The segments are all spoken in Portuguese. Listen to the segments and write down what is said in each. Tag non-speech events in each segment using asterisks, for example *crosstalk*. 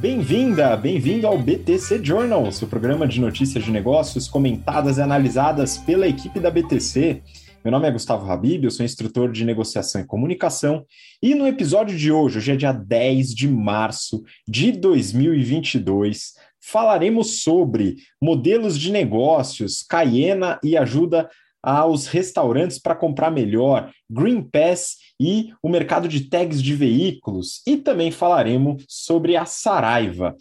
Bem-vinda, bem-vindo ao BTC Journal, seu programa de notícias de negócios comentadas e analisadas pela equipe da BTC. Meu nome é Gustavo Habib, eu sou instrutor de negociação e comunicação, e no episódio de hoje, hoje é dia 10 de março de 2022, falaremos sobre modelos de negócios, Cayena e ajuda aos restaurantes para comprar melhor, Green Pass e o mercado de tags de veículos. E também falaremos sobre a Saraiva.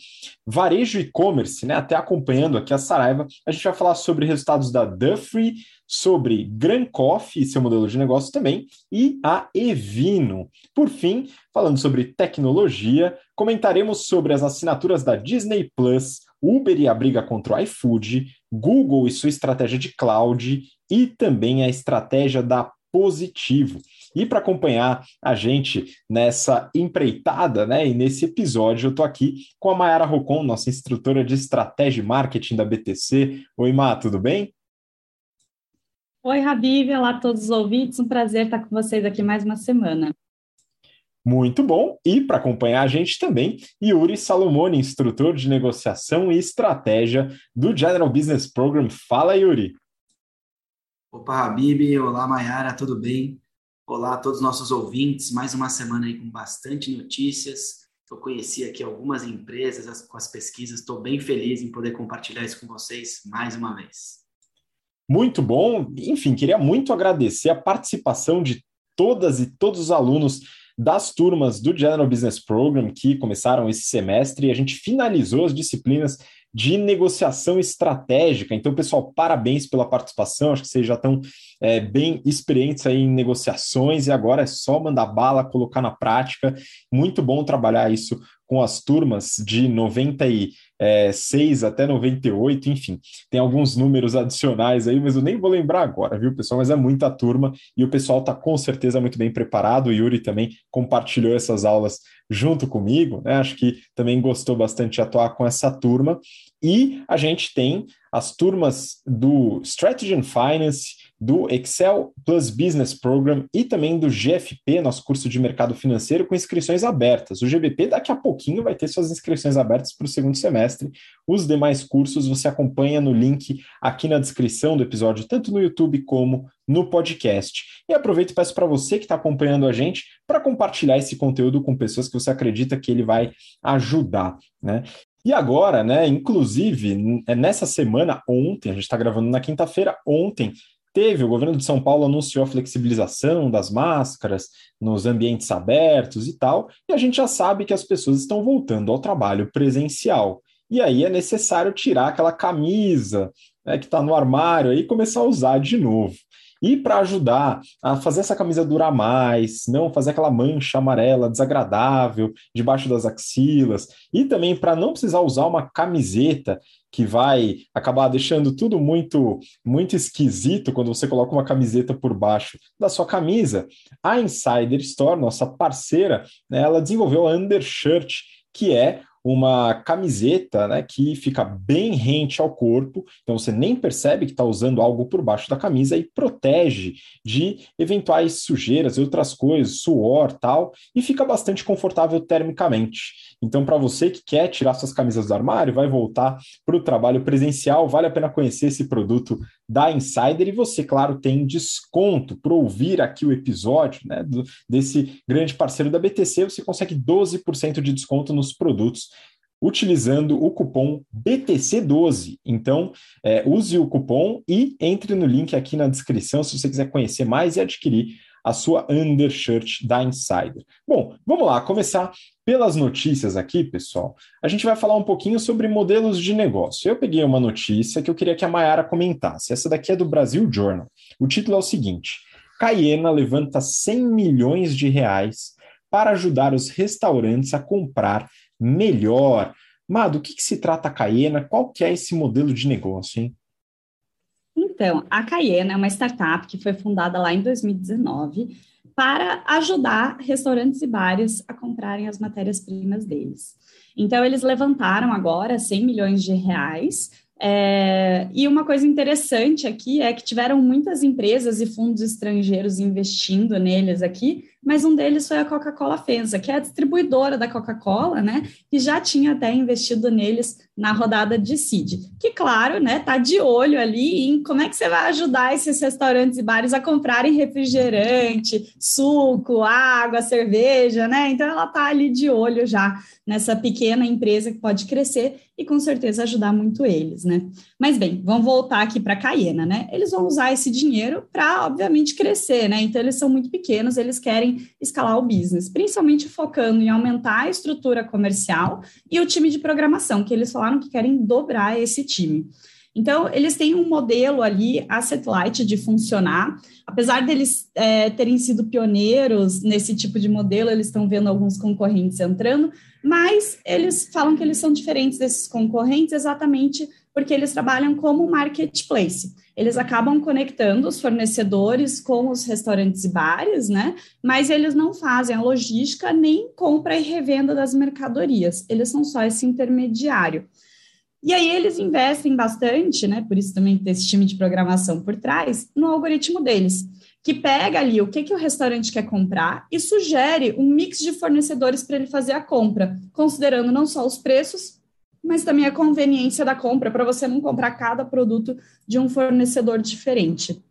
Varejo e-commerce, né? Até acompanhando aqui a Saraiva, a gente vai falar sobre resultados da Dufry, sobre Gran Coffee e seu modelo de negócio também, e a Evino. Por fim, falando sobre tecnologia, comentaremos sobre as assinaturas da Disney Plus, Uber e a briga contra o iFood, Google e sua estratégia de cloud e também a estratégia da Positivo. E para acompanhar a gente nessa empreitada, né, e nesse episódio, eu estou aqui com a Mayara Rocon, nossa instrutora de estratégia e marketing da BTC. Oi, Má, tudo bem? Oi, Habib, olá a todos os ouvintes, um prazer estar com vocês aqui mais uma semana. Muito bom. E para acompanhar a gente também, Yuri Salomone, instrutor de negociação e estratégia do General Business Program. Fala, Yuri. Opa, Habib, olá, Mayara, tudo bem? Olá a todos os nossos ouvintes, mais uma semana aí com bastante notícias. Eu conheci aqui algumas empresas as, com as pesquisas, estou bem feliz em poder compartilhar isso com vocês mais uma vez. Muito bom. Enfim, queria muito agradecer a participação de todas e todos os alunos das turmas do General Business Program que começaram esse semestre e a gente finalizou as disciplinas de negociação estratégica. Então, pessoal, parabéns pela participação. Acho que vocês já estão é, bem experientes aí em negociações e agora é só mandar bala, colocar na prática. Muito bom trabalhar isso com as turmas de 96 até 98, enfim, tem alguns números adicionais aí, mas eu nem vou lembrar agora, viu, pessoal? Mas é muita turma e o pessoal está com certeza muito bem preparado. O Yuri também compartilhou essas aulas junto comigo, né? Acho que também gostou bastante de atuar com essa turma. E a gente tem as turmas do Strategy and Finance, do Excel Plus Business Program e também do GFP, nosso curso de mercado financeiro, com inscrições abertas. O GBP daqui a pouquinho vai ter suas inscrições abertas para o segundo semestre. Os demais cursos você acompanha no link aqui na descrição do episódio, tanto no YouTube como no podcast. E aproveito e peço para você que está acompanhando a gente para compartilhar esse conteúdo com pessoas que você acredita que ele vai ajudar. Né? E agora, né, inclusive, nessa semana, ontem, a gente está gravando na quinta-feira, ontem, teve, o governo de São Paulo anunciou a flexibilização das máscaras nos ambientes abertos e tal, e a gente já sabe que as pessoas estão voltando ao trabalho presencial. E aí é necessário tirar aquela camisa né, que está no armário e começar a usar de novo. E para ajudar a fazer essa camisa durar mais, não fazer aquela mancha amarela desagradável debaixo das axilas, e também para não precisar usar uma camiseta que vai acabar deixando tudo muito muito esquisito quando você coloca uma camiseta por baixo da sua camisa. A Insider Store, nossa parceira, né, ela desenvolveu a Undershirt, que é uma camiseta né, que fica bem rente ao corpo, então você nem percebe que está usando algo por baixo da camisa e protege de eventuais sujeiras e outras coisas, suor tal, e fica bastante confortável termicamente. Então, para você que quer tirar suas camisas do armário, vai voltar para o trabalho presencial, vale a pena conhecer esse produto da Insider e você, claro, tem desconto para ouvir aqui o episódio né, do, desse grande parceiro da BTC, você consegue 12% de desconto nos produtos utilizando o cupom BTC12. Então, é, use o cupom e entre no link aqui na descrição se você quiser conhecer mais e adquirir a sua undershirt da Insider. Bom, vamos lá, começar pelas notícias aqui, pessoal. A gente vai falar um pouquinho sobre modelos de negócio. Eu peguei uma notícia que eu queria que a Mayara comentasse. Essa daqui é do Brasil Journal. O título é o seguinte: Cayena levanta 100 milhões de reais para ajudar os restaurantes a comprar melhor. Mado, do que, que se trata a Cayena? Qual que é esse modelo de negócio, hein? Então, a Cayena é uma startup que foi fundada lá em 2019 para ajudar restaurantes e bares a comprarem as matérias-primas deles. Então, eles levantaram agora 100 milhões de reais. É, e uma coisa interessante aqui é que tiveram muitas empresas e fundos estrangeiros investindo neles aqui, mas um deles foi a Coca-Cola FENSA, que é a distribuidora da Coca-Cola, né, que já tinha até investido neles na rodada de seed. Que, claro, né, tá de olho ali em como é que você vai ajudar esses restaurantes e bares a comprarem refrigerante, suco, água, cerveja, né? Então ela tá ali de olho já nessa pequena empresa que pode crescer e com certeza ajudar muito eles, né? Mas bem, vamos voltar aqui para a Caiena, né? Eles vão usar esse dinheiro para, obviamente, crescer, né? Então eles são muito pequenos, eles querem escalar o business, principalmente focando em aumentar a estrutura comercial e o time de programação, que eles falaram que querem dobrar esse time. Então, eles têm um modelo ali, asset light, de funcionar. Apesar deles é, terem sido pioneiros nesse tipo de modelo, eles estão vendo alguns concorrentes entrando, mas eles falam que eles são diferentes desses concorrentes exatamente porque eles trabalham como marketplace. Eles acabam conectando os fornecedores com os restaurantes e bares, né? Mas eles não fazem a logística nem compra e revenda das mercadorias. Eles são só esse intermediário. E aí eles investem bastante, né? Por isso também tem esse time de programação por trás, no algoritmo deles, que pega ali o que, que o restaurante quer comprar e sugere um mix de fornecedores para ele fazer a compra, considerando não só os preços, mas também a conveniência da compra, para você não comprar cada produto de um fornecedor diferente.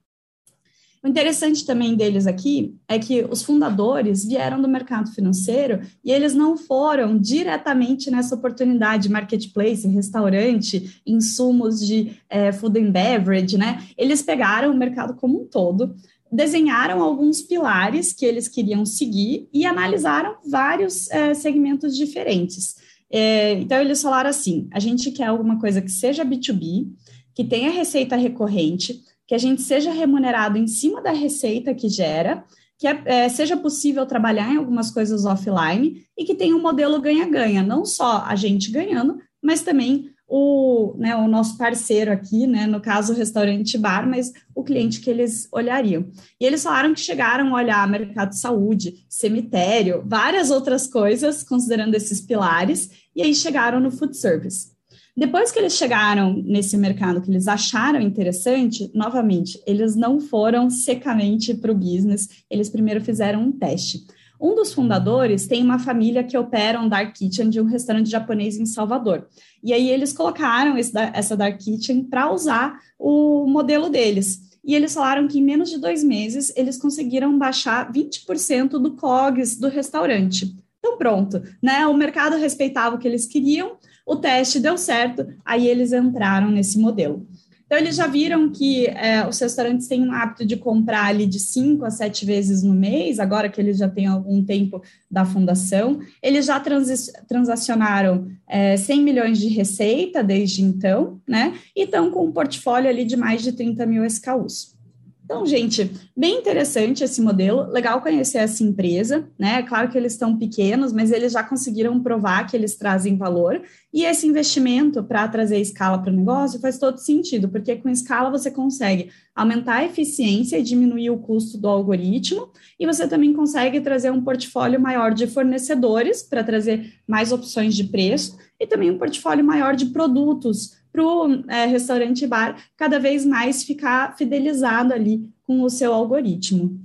O interessante também deles aqui é que os fundadores vieram do mercado financeiro e eles não foram diretamente nessa oportunidade marketplace, restaurante, insumos de é, food and beverage, né? Eles pegaram o mercado como um todo, desenharam alguns pilares que eles queriam seguir e analisaram vários é, segmentos diferentes. É, então, eles falaram assim: a gente quer alguma coisa que seja B2B, que tenha receita recorrente, que a gente seja remunerado em cima da receita que gera, que é, é, seja possível trabalhar em algumas coisas offline e que tenha um modelo ganha-ganha, não só a gente ganhando, mas também o, né, o nosso parceiro aqui, né, no caso o restaurante bar, mas o cliente que eles olhariam. E eles falaram que chegaram a olhar mercado de saúde, cemitério, várias outras coisas, considerando esses pilares, e aí chegaram no food service. Depois que eles chegaram nesse mercado que eles acharam interessante, novamente, eles não foram secamente para o business, eles primeiro fizeram um teste. Um dos fundadores tem uma família que opera um dark kitchen de um restaurante japonês em Salvador. E aí eles colocaram esse, essa dark kitchen para usar o modelo deles. E eles falaram que em menos de dois meses eles conseguiram baixar 20% do COGS do restaurante. Então, pronto, né? O mercado respeitava o que eles queriam, o teste deu certo, aí eles entraram nesse modelo. Então, eles já viram que é, os restaurantes têm um hábito de comprar ali de cinco a sete vezes no mês, agora que eles já têm algum tempo da fundação. Eles já transacionaram é, 100 milhões de receita desde então, né? E estão com um portfólio ali de mais de 30 mil SKUs. Então, gente, bem interessante esse modelo, legal conhecer essa empresa, né? Claro que eles estão pequenos, mas eles já conseguiram provar que eles trazem valor, e esse investimento para trazer escala para o negócio faz todo sentido, porque com escala você consegue aumentar a eficiência e diminuir o custo do algoritmo, e você também consegue trazer um portfólio maior de fornecedores para trazer mais opções de preço, e também um portfólio maior de produtos para o é, restaurante bar cada vez mais ficar fidelizado ali com o seu algoritmo.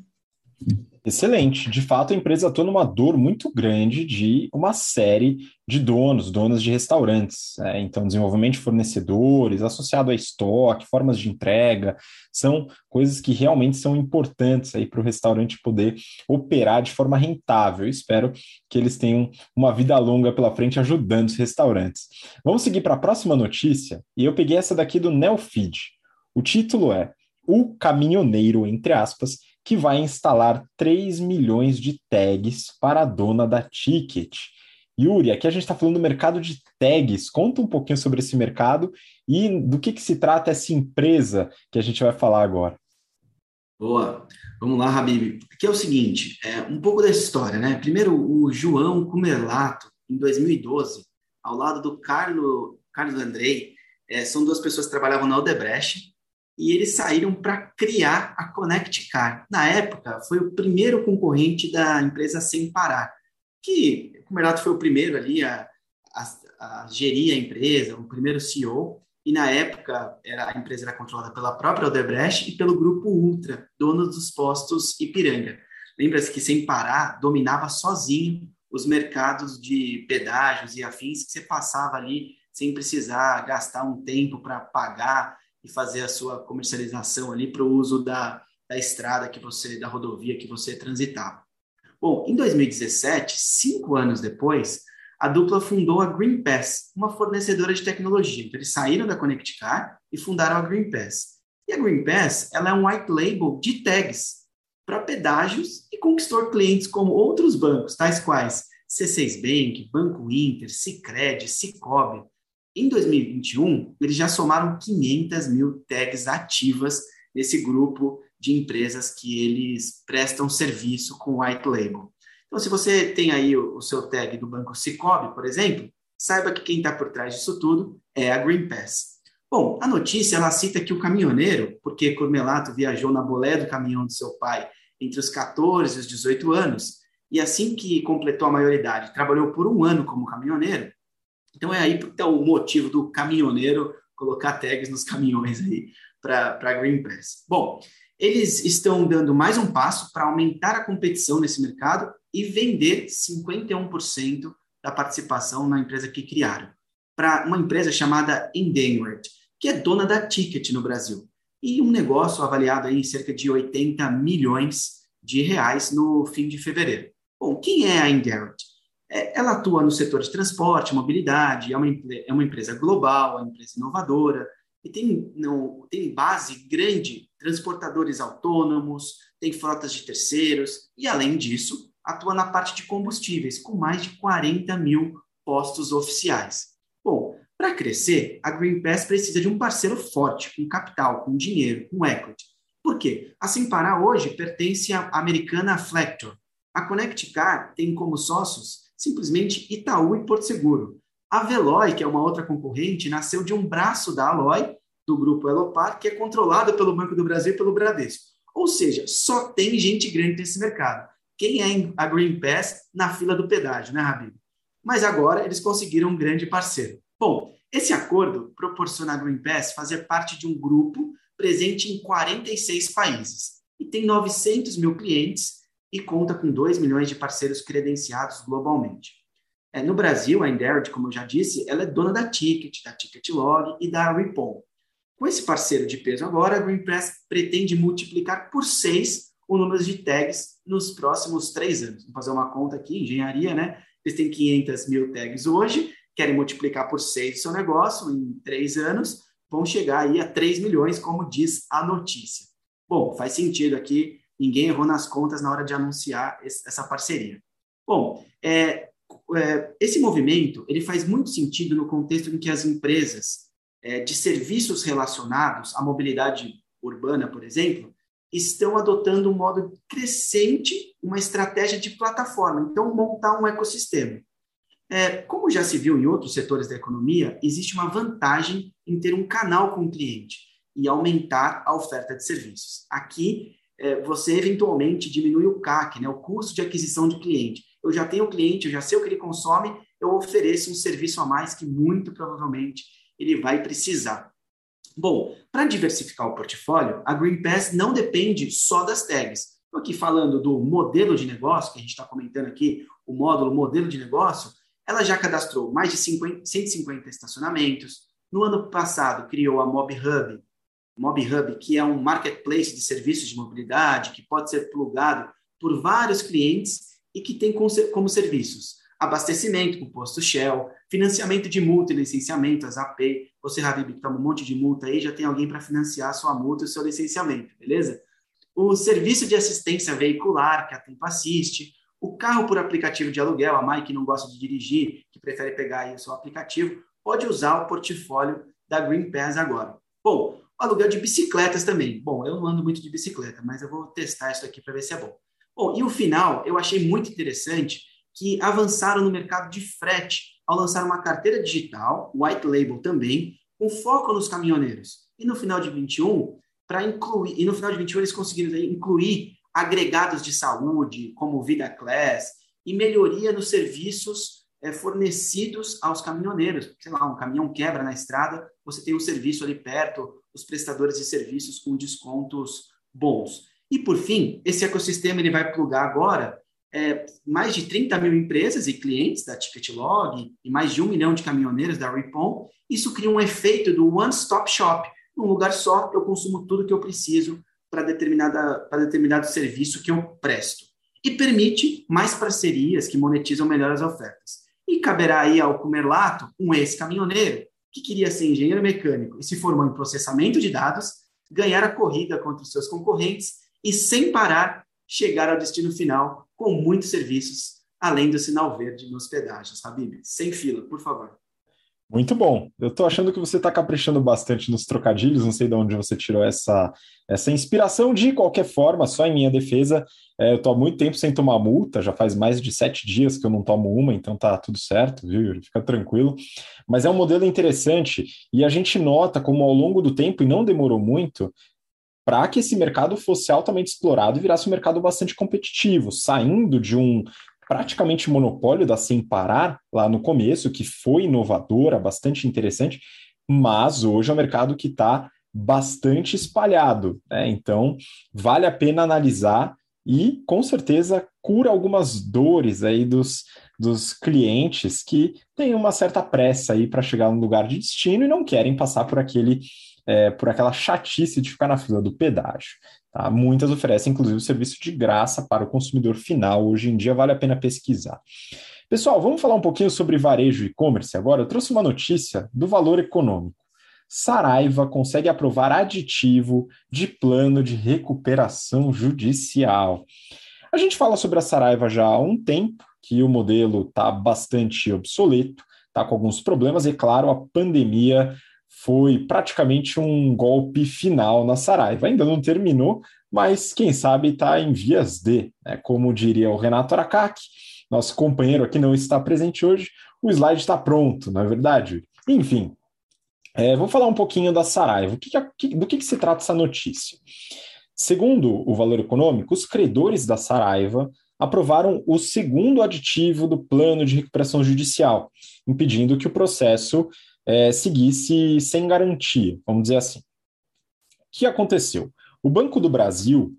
Excelente. De fato, a empresa atua numa dor muito grande de uma série de donos, donos de restaurantes. É, então, desenvolvimento de fornecedores, associado a estoque, formas de entrega, são coisas que realmente são importantes aí para o restaurante poder operar de forma rentável. Eu espero que eles tenham uma vida longa pela frente ajudando os restaurantes. Vamos seguir para a próxima notícia, e eu peguei essa daqui do Neofeed. O título é O Caminhoneiro, entre aspas, que vai instalar 3 milhões de tags para a dona da Ticket. Yuri, aqui a gente está falando do mercado de tags. Conta um pouquinho sobre esse mercado e do que, que se trata essa empresa que a gente vai falar agora. Boa. Vamos lá, Habib. Aqui é o seguinte, é um pouco dessa história, né? Primeiro, o João Cumerlato, em 2012, ao lado do Carlos, Carlos Andrei, é, são duas pessoas que trabalhavam na Odebrecht, e eles saíram para criar a Connect Car. Na época, foi o primeiro concorrente da empresa Sem Parar, que o Merlato foi o primeiro ali a, a, a, gerir a empresa, o primeiro CEO, e na época era, a empresa era controlada pela própria Odebrecht e pelo Grupo Ultra, dono dos postos Ipiranga. lembra-se que sem parar dominava sozinho os mercados de pedágios e afins que você passava ali sem precisar gastar um tempo para pagar e fazer a sua comercialização ali para o uso da, da estrada que você, da rodovia que você transitava. Bom, em 2017, cinco anos depois, a dupla fundou a Green Pass, uma fornecedora de tecnologia. Então, eles saíram da Connect Car e fundaram a Green Pass. E a Green Pass ela é um white label de tags para pedágios e conquistou clientes como outros bancos, tais quais C6 Bank, Banco Inter, Sicredi, Cicobi. Em 2021, eles já somaram 500 mil tags ativas nesse grupo de empresas que eles prestam serviço com white label. Então, se você tem aí o, seu tag do Banco Cicobi, por exemplo, saiba que quem está por trás disso tudo é a Green Pass. Bom, a notícia ela cita que o caminhoneiro, porque Cormelato viajou na bolé do caminhão do seu pai entre os 14 e os 18 anos, e assim que completou a maioridade, trabalhou por um ano como caminhoneiro. Então é aí que está o motivo do caminhoneiro colocar tags nos caminhões aí para Green Pass. Bom, eles estão dando mais um passo para aumentar a competição nesse mercado e vender 51% da participação na empresa que criaram, para uma empresa chamada Endangered que é dona da Ticket no Brasil, e um negócio avaliado em cerca de 80 milhões de reais no fim de fevereiro. Bom, quem é a Indirect? É, ela atua no setor de transporte, mobilidade, é uma, é uma empresa global, é uma empresa inovadora, e tem, não, tem base grande, transportadores autônomos, tem frotas de terceiros, e além disso, atua na parte de combustíveis, com mais de 40 mil postos oficiais. Bom, para crescer, a Green Pass precisa de um parceiro forte, com capital, com dinheiro, com equity. Por quê? A Simpará hoje pertence à americana Flector. A Connect Car tem como sócios simplesmente Itaú e Porto Seguro. A Veloy, que é uma outra concorrente, nasceu de um braço da Aloy, do grupo Elopar, que é controlado pelo Banco do Brasil e pelo Bradesco. Ou seja, só tem gente grande nesse mercado. Quem é a Green Pass na fila do pedágio, né, Rabino? Mas agora eles conseguiram um grande parceiro. Bom, esse acordo proporciona a Green Pass fazer parte de um grupo presente em 46 países e tem 900 mil clientes e conta com 2 milhões de parceiros credenciados globalmente. É, no Brasil, a Indered, como eu já disse, ela é dona da Ticket, da Ticketlog e da Ripon. Com esse parceiro de peso agora, a Green Pass pretende multiplicar por seis o número de tags nos próximos três anos. Vamos fazer uma conta aqui, engenharia, né? Eles têm 500 mil tags hoje, querem multiplicar por seis o seu negócio em três anos, vão chegar aí a 3 milhões, como diz a notícia. Bom, faz sentido aqui, ninguém errou nas contas na hora de anunciar essa parceria. Bom, é, é, esse movimento ele faz muito sentido no contexto em que as empresas é, de serviços relacionados à mobilidade urbana, por exemplo, estão adotando um modo crescente, uma estratégia de plataforma, então montar um ecossistema. É, como já se viu em outros setores da economia, existe uma vantagem em ter um canal com o cliente e aumentar a oferta de serviços. Aqui, é, você eventualmente diminui o CAC, né, o custo de aquisição de cliente. Eu já tenho o cliente, eu já sei o que ele consome, eu ofereço um serviço a mais que muito provavelmente ele vai precisar. Bom, para diversificar o portfólio, a Green Pass não depende só das tags. Estou aqui falando do modelo de negócio, que a gente está comentando aqui, o módulo modelo de negócio, ela já cadastrou mais de 50, 150 estacionamentos. No ano passado, criou a Mob Hub, Mob Hub, que é um marketplace de serviços de mobilidade que pode ser plugado por vários clientes e que tem como serviços abastecimento com posto Shell, financiamento de multa e licenciamento, as AP. Você, Habib, toma um monte de multa aí, já tem alguém para financiar a sua multa e o seu licenciamento, beleza? O serviço de assistência veicular, que a Tempo assiste, o carro por aplicativo de aluguel, a Mai que não gosta de dirigir, que prefere pegar aí o seu aplicativo, pode usar o portfólio da Green Pass agora. Bom, aluguel de bicicletas também. Bom, eu não ando muito de bicicleta, mas eu vou testar isso aqui para ver se é bom. Bom, e o final, eu achei muito interessante que avançaram no mercado de frete ao lançar uma carteira digital, white label também, com foco nos caminhoneiros. E no final de 21, para incluir, e no final de 21 eles conseguiram incluir agregados de saúde, como Vida Class, e melhoria nos serviços é, fornecidos aos caminhoneiros. Sei lá, um caminhão quebra na estrada, você tem um serviço ali perto, os prestadores de serviços com descontos bons. E, por fim, esse ecossistema ele vai plugar agora é, mais de 30 mil empresas e clientes da Ticketlog e mais de um milhão de caminhoneiros da Ripon. Isso cria um efeito do one-stop shop. Num lugar só, eu consumo tudo que eu preciso para determinado serviço que eu presto. E permite mais parcerias que monetizam melhor as ofertas. E caberá aí ao Comerlato, um ex-caminhoneiro, que queria ser engenheiro mecânico e se formou em processamento de dados, ganhar a corrida contra os seus concorrentes e, sem parar, chegar ao destino final com muitos serviços, além do sinal verde nos pedágios. Habib, sem fila, por favor. Muito bom. Eu estou achando que você está caprichando bastante nos trocadilhos, não sei de onde você tirou essa, essa inspiração. De qualquer forma, só em minha defesa, é, eu estou há muito tempo sem tomar multa, já faz mais de sete dias que eu não tomo uma, então tá tudo certo, viu, Yuri? Fica tranquilo. Mas é um modelo interessante e a gente nota como ao longo do tempo, e não demorou muito, para que esse mercado fosse altamente explorado e virasse um mercado bastante competitivo, saindo de um praticamente monopólio da Sem Parar lá no começo, que foi inovadora, bastante interessante, mas hoje é um mercado que está bastante espalhado. Né? Então, vale a pena analisar e, com certeza, cura algumas dores aí dos, dos clientes que têm uma certa pressa aí para chegar no lugar de destino e não querem passar por aquele é, por aquela chatice de ficar na fila do pedágio. Tá? Muitas oferecem, inclusive, o serviço de graça para o consumidor final. Hoje em dia, vale a pena pesquisar. Pessoal, vamos falar um pouquinho sobre varejo e e-commerce agora. Eu trouxe uma notícia do valor econômico. Saraiva consegue aprovar aditivo de plano de recuperação judicial. A gente fala sobre a Saraiva já há um tempo, que o modelo está bastante obsoleto, está com alguns problemas, e claro, a pandemia foi praticamente um golpe final na Saraiva. Ainda não terminou, mas quem sabe está em vias de, né? como diria o Renato Aracaki, nosso companheiro aqui não está presente hoje, o slide está pronto, não é verdade? Enfim, é, vou falar um pouquinho da Saraiva. Que, do que, que se trata essa notícia? Segundo o valor econômico, os credores da Saraiva aprovaram o segundo aditivo do plano de recuperação judicial, impedindo que o processo é, seguisse sem garantia, vamos dizer assim. O que aconteceu? O Banco do Brasil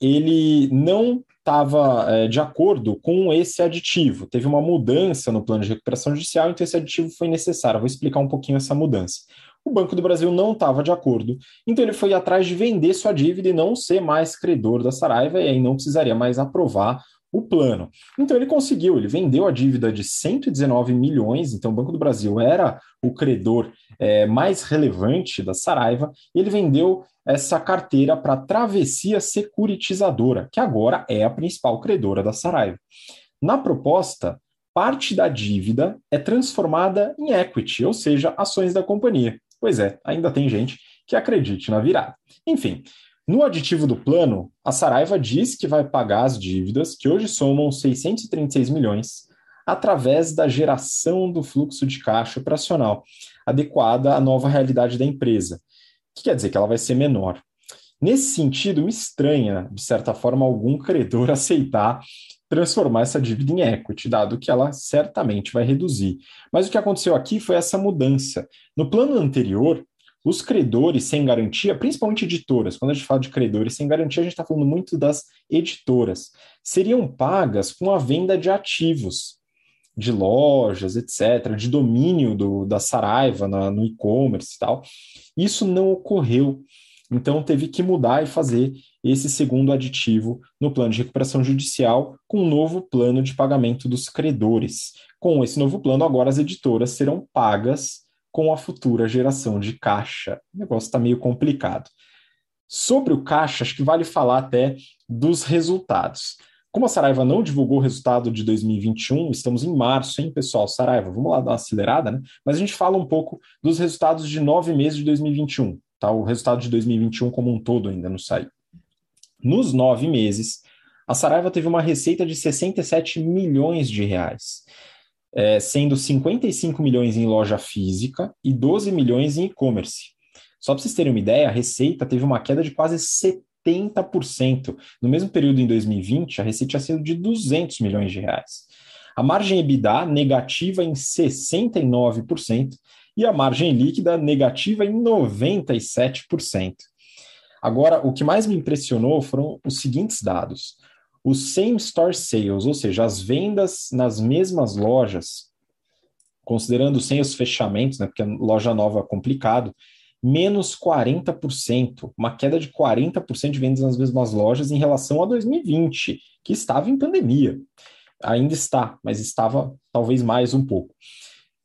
ele não estava é, de acordo com esse aditivo. Teve uma mudança no plano de recuperação judicial, então esse aditivo foi necessário. vou explicar um pouquinho essa mudança. O Banco do Brasil não estava de acordo, então ele foi atrás de vender sua dívida e não ser mais credor da Saraiva, e aí não precisaria mais aprovar o plano. Então ele conseguiu, ele vendeu a dívida de 119 milhões, então o Banco do Brasil era o credor é, mais relevante da Saraiva, e ele vendeu essa carteira para a Travessia Securitizadora, que agora é a principal credora da Saraiva. Na proposta, parte da dívida é transformada em equity, ou seja, ações da companhia. Pois é, ainda tem gente que acredite na virada. Enfim, no aditivo do plano, a Saraiva diz que vai pagar as dívidas, que hoje somam 636 milhões, através da geração do fluxo de caixa operacional, adequada à nova realidade da empresa, que quer dizer que ela vai ser menor. Nesse sentido, me estranha, de certa forma, algum credor *laughs* aceitar transformar essa dívida em equity, dado que ela certamente vai reduzir. Mas o que aconteceu aqui foi essa mudança. No plano anterior, os credores sem garantia, principalmente editoras, quando a gente fala de credores sem garantia, a gente está falando muito das editoras, seriam pagas com a venda de ativos, de lojas, etc., de domínio do, da Saraiva na, no e-commerce e tal. Isso não ocorreu. Então teve que mudar e fazer esse segundo aditivo no plano de recuperação judicial com um novo plano de pagamento dos credores. Com esse novo plano, agora as editoras serão pagas com a futura geração de caixa. O negócio está meio complicado. Sobre o caixa, acho que vale falar até dos resultados. Como a Saraiva não divulgou o resultado de 2021, estamos em março, hein, pessoal? Saraiva, vamos lá dar uma acelerada, né? Mas a gente fala um pouco dos resultados de nove meses de 2021, tá? O resultado de 2021 como um todo ainda não saiu. Nos nove meses, a Saraiva teve uma receita de 67 milhões de reais é, sendo 55 milhões em loja física e 12 milhões em e-commerce. Só para vocês terem uma ideia, a receita teve uma queda de quase 70%. No mesmo período em 2020, a receita tinha sido de 200 milhões de reais. A margem EBITDA negativa em 69% e a margem líquida negativa em 97%. Agora, o que mais me impressionou foram os seguintes dados. O same store sales, ou seja, as vendas nas mesmas lojas, considerando sem os fechamentos, né, porque a loja nova é complicado, menos 40%, uma queda de 40% de vendas nas mesmas lojas em relação a 2020, que estava em pandemia. Ainda está, mas estava talvez mais um pouco.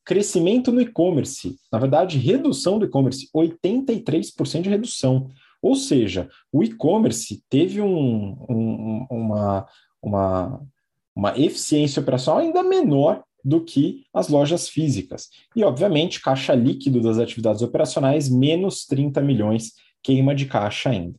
Crescimento no e-commerce, na verdade, redução do e-commerce, 83% de redução. Ou seja, o e-commerce teve um, um, uma, uma, uma eficiência operacional ainda menor do que as lojas físicas. E, obviamente, caixa líquido das atividades operacionais, menos 30 milhões, queima de caixa ainda.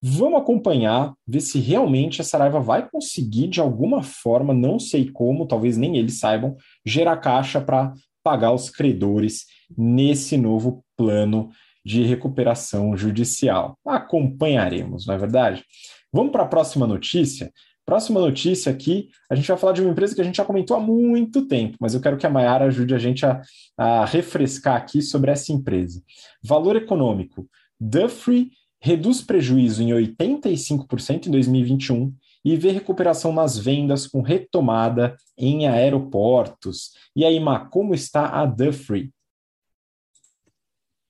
Vamos acompanhar, ver se realmente a Saraiva vai conseguir, de alguma forma, não sei como, talvez nem eles saibam, gerar caixa para pagar os credores nesse novo plano de recuperação judicial. Acompanharemos, não é verdade? Vamos para a próxima notícia. Próxima notícia aqui, a gente vai falar de uma empresa que a gente já comentou há muito tempo, mas eu quero que a Mayara ajude a gente a, a refrescar aqui sobre essa empresa. Valor econômico. Dufry reduz prejuízo em 85% em 2021 e vê recuperação nas vendas com retomada em aeroportos. E aí, Ma, como está a Dufry?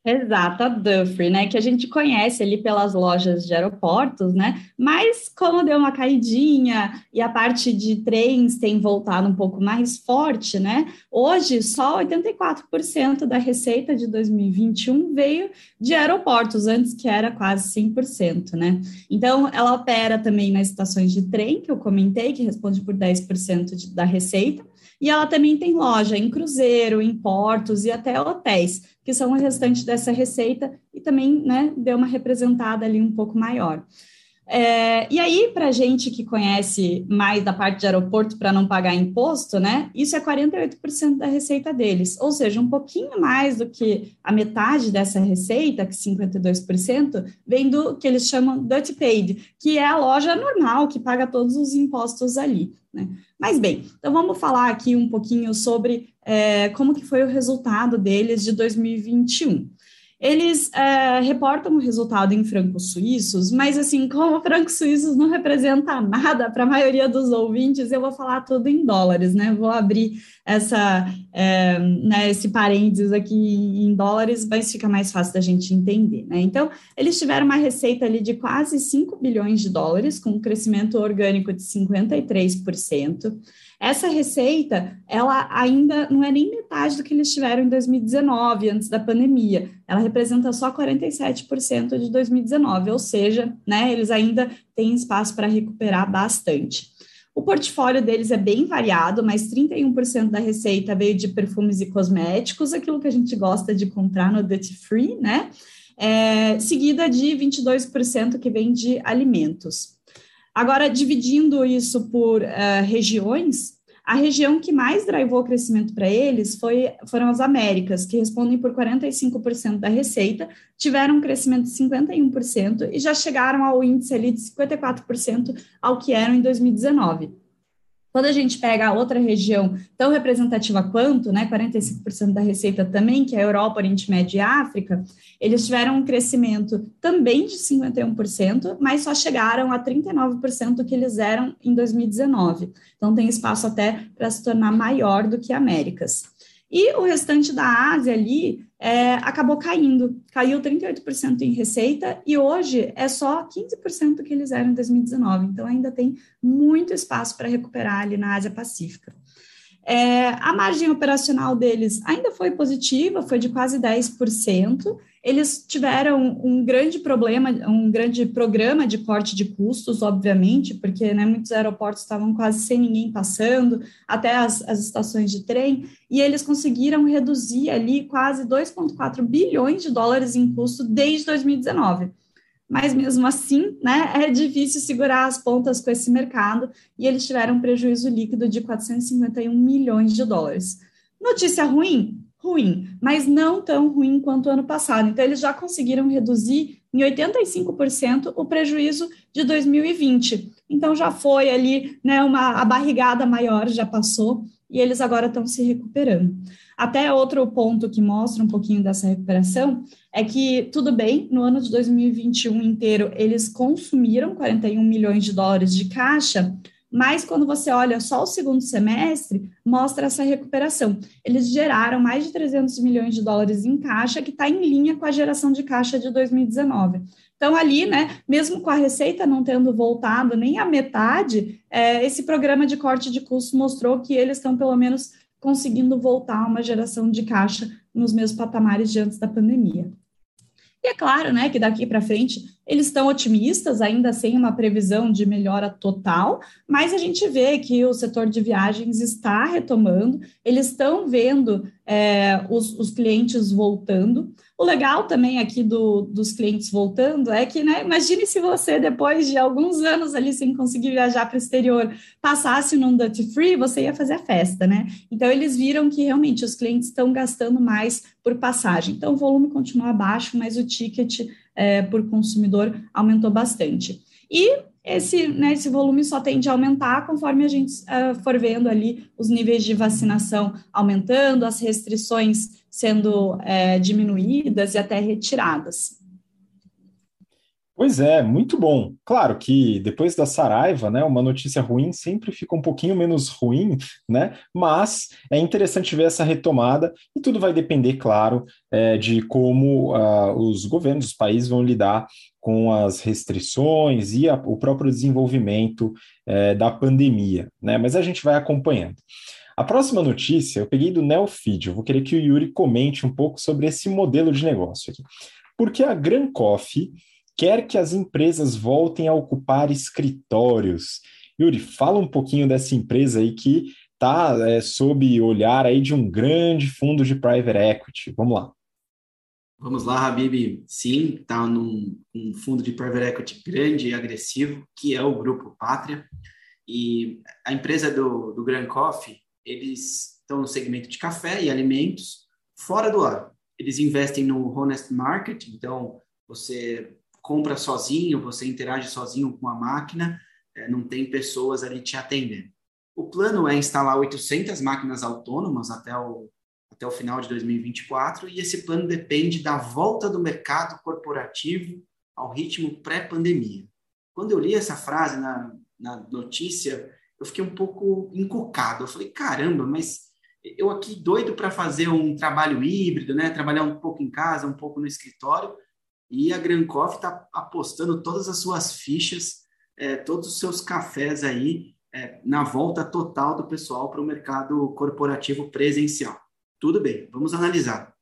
Exato, a Dufry, né? Que a gente conhece ali pelas lojas de aeroportos, né? Mas como deu uma caidinha e a parte de trens tem voltado um pouco mais forte, né? Hoje, só 84% da receita de 2021 veio de aeroportos, antes que era quase 100%, né? Então, ela opera também nas estações de trem, que eu comentei, que responde por 10% de, da receita. E ela também tem loja em cruzeiro, em portos e até hotéis, que são o restante dessa receita e também né, deu uma representada ali um pouco maior. É, e aí, para gente que conhece mais da parte de aeroporto para não pagar imposto, né? Isso é 48% da receita deles, ou seja, um pouquinho mais do que a metade dessa receita, que 52%, vem do que eles chamam Dutch Paid, que é a loja normal que paga todos os impostos ali. Né? Mas bem, então vamos falar aqui um pouquinho sobre é, como que foi o resultado deles de 2021. Eles é, reportam o resultado em francos suíços, mas assim, como francos suíços não representa nada para a maioria dos ouvintes, eu vou falar tudo em dólares, né? Vou abrir essa, é, né, esse parênteses aqui em dólares, mas fica mais fácil da gente entender, né? Então, eles tiveram uma receita ali de quase 5 bilhões de dólares, com um crescimento orgânico de 53%. Essa receita, ela ainda não é nem metade do que eles tiveram em 2019, antes da pandemia. Ela representa só 47% de 2019, ou seja, né, eles ainda têm espaço para recuperar bastante. O portfólio deles é bem variado, mas 31% da receita veio de perfumes e cosméticos, aquilo que a gente gosta de comprar no Duty Free, né? É, seguida de 22% que vem de alimentos. Agora, dividindo isso por uh, regiões, a região que mais drivou o crescimento para eles foi, foram as Américas, que respondem por 45% da receita, tiveram um crescimento de 51% e já chegaram ao índice ali de 54% ao que eram em 2019. Quando a gente pega a outra região tão representativa quanto, né, 45% da receita também, que é a Europa, Oriente Médio e África, eles tiveram um crescimento também de 51%, mas só chegaram a 39% que eles eram em 2019. Então tem espaço até para se tornar maior do que Américas. E o restante da Ásia ali é, acabou caindo, caiu 38% em receita e hoje é só 15% que eles eram em 2019. Então ainda tem muito espaço para recuperar ali na Ásia Pacífica. É, a margem operacional deles ainda foi positiva, foi de quase 10%. Eles tiveram um grande problema, um grande programa de corte de custos, obviamente, porque né, muitos aeroportos estavam quase sem ninguém passando, até as, as estações de trem, e eles conseguiram reduzir ali quase 2,4 bilhões de dólares em custo desde 2019 mas mesmo assim, né, é difícil segurar as pontas com esse mercado e eles tiveram um prejuízo líquido de 451 milhões de dólares. Notícia ruim? Ruim, mas não tão ruim quanto o ano passado. Então, eles já conseguiram reduzir em 85% o prejuízo de 2020. Então, já foi ali, né, uma, a barrigada maior já passou e eles agora estão se recuperando. Até outro ponto que mostra um pouquinho dessa recuperação é que, tudo bem, no ano de 2021 inteiro, eles consumiram 41 milhões de dólares de caixa, mas quando você olha só o segundo semestre, mostra essa recuperação. Eles geraram mais de 300 milhões de dólares em caixa, que está em linha com a geração de caixa de 2019. Então, ali, né, mesmo com a receita não tendo voltado nem a metade, é, esse programa de corte de custos mostrou que eles estão, pelo menos, conseguindo voltar a uma geração de caixa nos mesmos patamares de antes da pandemia. E é claro, né, que daqui para frente eles estão otimistas, ainda sem uma previsão de melhora total, mas a gente vê que o setor de viagens está retomando, eles estão vendo é, os, os, clientes voltando. O legal também aqui do, dos clientes voltando é que, né, imagine se você, depois de alguns anos ali sem conseguir viajar para o exterior, passasse num duty free, você ia fazer a festa, né? Então, eles viram que realmente os clientes estão gastando mais por passagem. Então, o volume continua baixo, mas o ticket é, por consumidor aumentou bastante. E esse, né, esse volume só tende a aumentar conforme a gente uh, for vendo ali os níveis de vacinação aumentando, as restrições sendo é, diminuídas e até retiradas. Pois é, muito bom. Claro que depois da Saraiva, né, uma notícia ruim sempre fica um pouquinho menos ruim, né? Mas é interessante ver essa retomada e tudo vai depender, claro, é, de como uh, os governos, os países vão lidar com as restrições e a, o próprio desenvolvimento é, da pandemia, né? Mas a gente vai acompanhando. A próxima notícia eu peguei do Neofeed. Eu vou querer que o Yuri comente um pouco sobre esse modelo de negócio aqui. Porque a Gran Coffee quer que as empresas voltem a ocupar escritórios. Yuri, fala um pouquinho dessa empresa aí que está é, sob olhar aí de um grande fundo de private equity. Vamos lá. Vamos lá, Habib. Sim, está num um fundo de private equity grande e agressivo, que é o Grupo Pátria. E a empresa do, do Grand Coffee, eles estão no segmento de café e alimentos fora do ar. Eles investem no Honest Market, então você compra sozinho, você interage sozinho com a máquina, é, não tem pessoas ali te atendendo. O plano é instalar 800 máquinas autônomas até o, até o final de 2024, e esse plano depende da volta do mercado corporativo ao ritmo pré-pandemia. Quando eu li essa frase na, na notícia, eu fiquei um pouco encucado. Eu falei, caramba, mas eu aqui doido para fazer um trabalho híbrido, né? Trabalhar um pouco em casa, um pouco no escritório, e a Grancoff está apostando todas as suas fichas, é, todos os seus cafés aí é, na volta total do pessoal para o mercado corporativo presencial. Tudo bem, vamos analisar.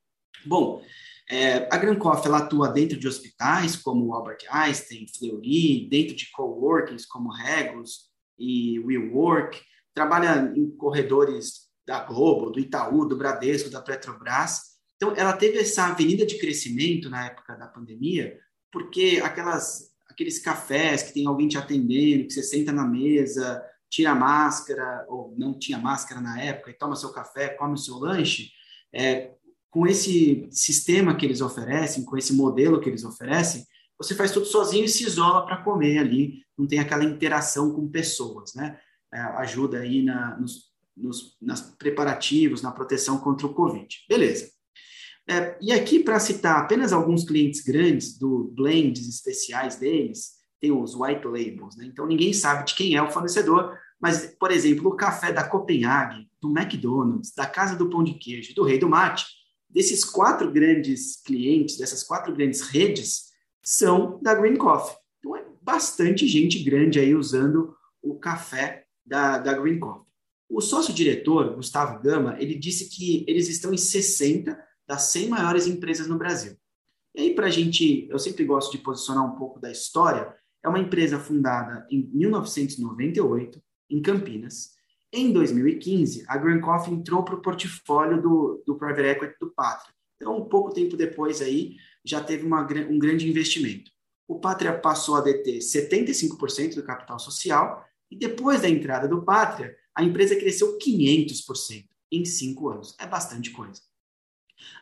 Bom, é, a Grancoff ela atua dentro de hospitais como Albert Einstein, Fleury, dentro de coworkings como Regos e WeWork, trabalha em corredores da Globo, do Itaú, do Bradesco, da Petrobras. Então, ela teve essa avenida de crescimento na época da pandemia, porque aquelas, aqueles cafés que tem alguém te atendendo, que você senta na mesa, tira a máscara, ou não tinha máscara na época, e toma seu café, come o seu lanche, é, com esse sistema que eles oferecem, com esse modelo que eles oferecem, você faz tudo sozinho e se isola para comer ali, não tem aquela interação com pessoas, né? É, ajuda aí na, nos, nos nas preparativos, na proteção contra o Covid. Beleza. É, e aqui, para citar apenas alguns clientes grandes do blends especiais deles, tem os white labels, né? Então ninguém sabe de quem é o fornecedor, mas, por exemplo, o café da Copenhague, do McDonald's, da Casa do Pão de Queijo, do Rei do Mate, desses quatro grandes clientes, dessas quatro grandes redes, são da Green Coffee. Então é bastante gente grande aí usando o café da, da Green Coffee. O sócio-diretor, Gustavo Gama, ele disse que eles estão em 60 das 100 maiores empresas no Brasil. E aí, para a gente, eu sempre gosto de posicionar um pouco da história, é uma empresa fundada em 1998, em Campinas. Em 2015, a Grand Coffee entrou para o portfólio do, do Private Equity do Pátria. Então, um pouco tempo depois aí, já teve uma, um grande investimento. O Pátria passou a deter 75% do capital social e depois da entrada do Pátria, a empresa cresceu 500% em cinco anos. É bastante coisa.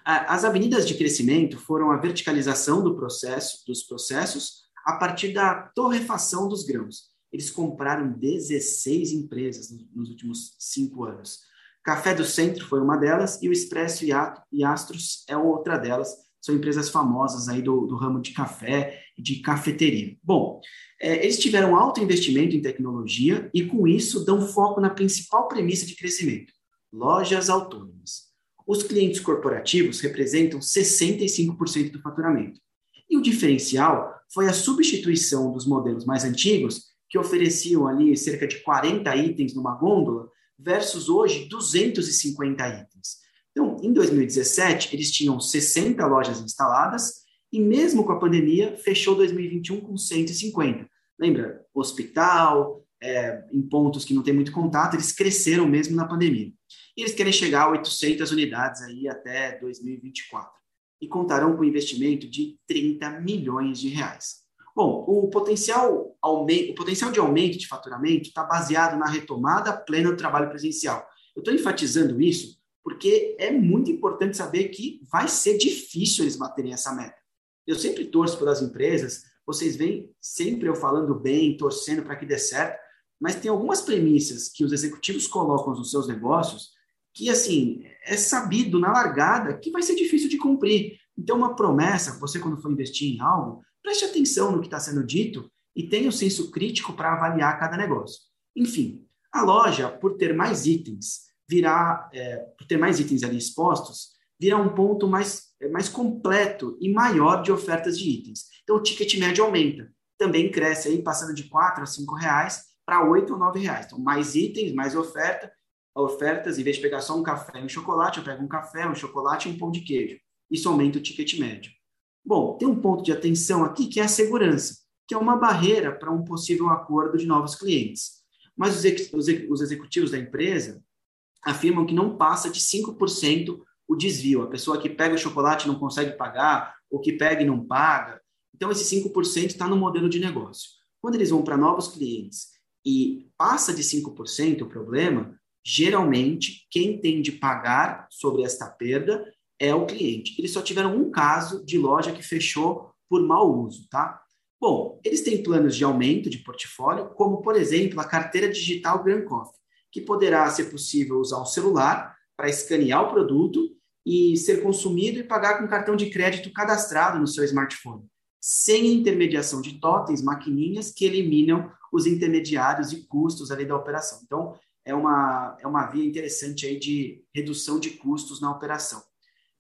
As avenidas de crescimento foram a verticalização do processo, dos processos a partir da torrefação dos grãos. Eles compraram 16 empresas nos últimos cinco anos. Café do Centro foi uma delas e o Expresso e Astros é outra delas. São empresas famosas aí do, do ramo de café e de cafeteria. Bom, é, eles tiveram alto investimento em tecnologia e, com isso, dão foco na principal premissa de crescimento: lojas autônomas. Os clientes corporativos representam 65% do faturamento. E o diferencial foi a substituição dos modelos mais antigos, que ofereciam ali cerca de 40 itens numa gôndola, versus hoje 250 itens. Então, em 2017, eles tinham 60 lojas instaladas e mesmo com a pandemia, fechou 2021 com 150. Lembra, hospital, é, em pontos que não tem muito contato, eles cresceram mesmo na pandemia. E eles querem chegar a 800 unidades aí até 2024. E contarão com um investimento de 30 milhões de reais. Bom, o potencial, o potencial de aumento de faturamento está baseado na retomada plena do trabalho presencial. Eu estou enfatizando isso porque é muito importante saber que vai ser difícil eles baterem essa meta. Eu sempre torço pelas empresas, vocês veem sempre eu falando bem, torcendo para que dê certo, mas tem algumas premissas que os executivos colocam nos seus negócios que, assim, é sabido na largada que vai ser difícil de cumprir. Então, uma promessa, você quando for investir em algo, preste atenção no que está sendo dito e tenha o um senso crítico para avaliar cada negócio. Enfim, a loja, por ter mais itens, virá, é, por ter mais itens ali expostos, virá um ponto mais, mais completo e maior de ofertas de itens. Então, o ticket médio aumenta. Também cresce aí, passando de 4 a 5 reais para 8 ou 9 reais. Então, mais itens, mais oferta. Ofertas, em vez de pegar só um café e um chocolate, eu pego um café, um chocolate e um pão de queijo. Isso aumenta o ticket médio. Bom, tem um ponto de atenção aqui que é a segurança, que é uma barreira para um possível acordo de novos clientes. Mas os executivos da empresa afirmam que não passa de 5% o desvio. A pessoa que pega o chocolate não consegue pagar, ou que pega e não paga. Então, esse 5% está no modelo de negócio. Quando eles vão para novos clientes e passa de 5% o problema, geralmente quem tem de pagar sobre esta perda é o cliente. Eles só tiveram um caso de loja que fechou por mau uso, tá? Bom, eles têm planos de aumento de portfólio, como, por exemplo, a carteira digital Grand Coffee, que poderá ser possível usar o celular para escanear o produto e ser consumido e pagar com cartão de crédito cadastrado no seu smartphone, sem intermediação de totens, maquininhas que eliminam os intermediários e custos ali da operação. Então, é uma, é uma via interessante aí de redução de custos na operação.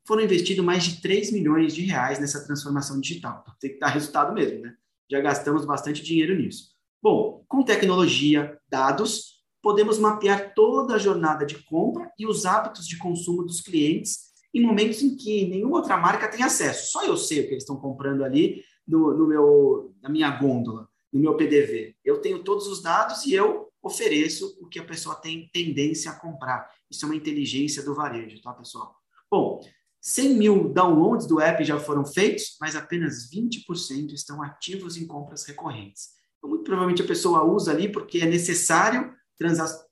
Foram investidos mais de 3 milhões de reais nessa transformação digital. Então, tem que dar resultado mesmo, né? Já gastamos bastante dinheiro nisso. Bom, com tecnologia, dados, podemos mapear toda a jornada de compra e os hábitos de consumo dos clientes em momentos em que nenhuma outra marca tem acesso. Só eu sei o que eles estão comprando ali no, no meu, na minha gôndola, no meu PDV. Eu tenho todos os dados e eu ofereço o que a pessoa tem tendência a comprar. Isso é uma inteligência do varejo, tá, pessoal? Bom, 100 mil downloads do app já foram feitos, mas apenas 20% estão ativos em compras recorrentes. Então, muito provavelmente a pessoa usa ali porque é necessário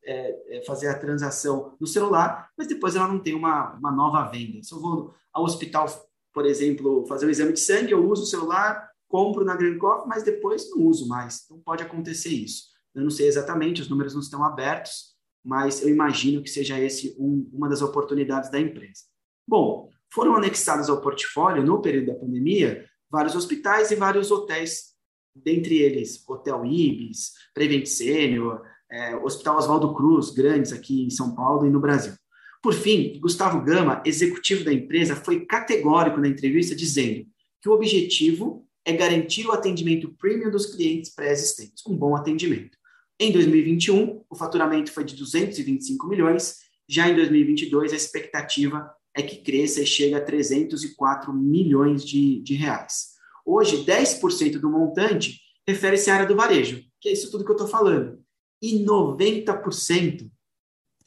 é, é, fazer a transação no celular, mas depois ela não tem uma, uma nova venda. Se eu vou ao hospital, por exemplo, fazer um exame de sangue, eu uso o celular, compro na Grand Coffee, mas depois não uso mais. Então pode acontecer isso. Eu não sei exatamente, os números não estão abertos, mas eu imagino que seja esse um, uma das oportunidades da empresa. Bom, foram anexados ao portfólio, no período da pandemia, vários hospitais e vários hotéis, dentre eles Hotel Ibis, Prevent Senior, é, Hospital Oswaldo Cruz, grandes aqui em São Paulo e no Brasil. Por fim, Gustavo Gama, executivo da empresa, foi categórico na entrevista dizendo que o objetivo é garantir o atendimento premium dos clientes pré-existentes, um bom atendimento. Em 2021, o faturamento foi de 225 milhões, já em 2022 a expectativa é que cresça e chegue a 304 milhões de, de reais. Hoje, 10% do montante refere-se à área do varejo, que é isso tudo que eu estou falando e 90%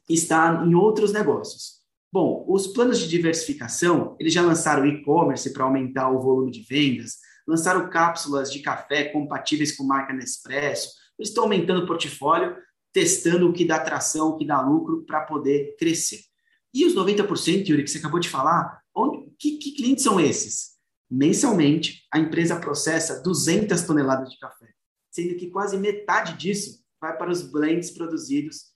está em outros negócios. Bom, os planos de diversificação, eles já lançaram e-commerce para aumentar o volume de vendas, lançaram cápsulas de café compatíveis com marca Nespresso, eles estão aumentando o portfólio, testando o que dá tração, o que dá lucro para poder crescer. E os 90%, Yuri, que você acabou de falar, onde, que, que clientes são esses? Mensalmente, a empresa processa 200 toneladas de café, sendo que quase metade disso vai para os blends produzidos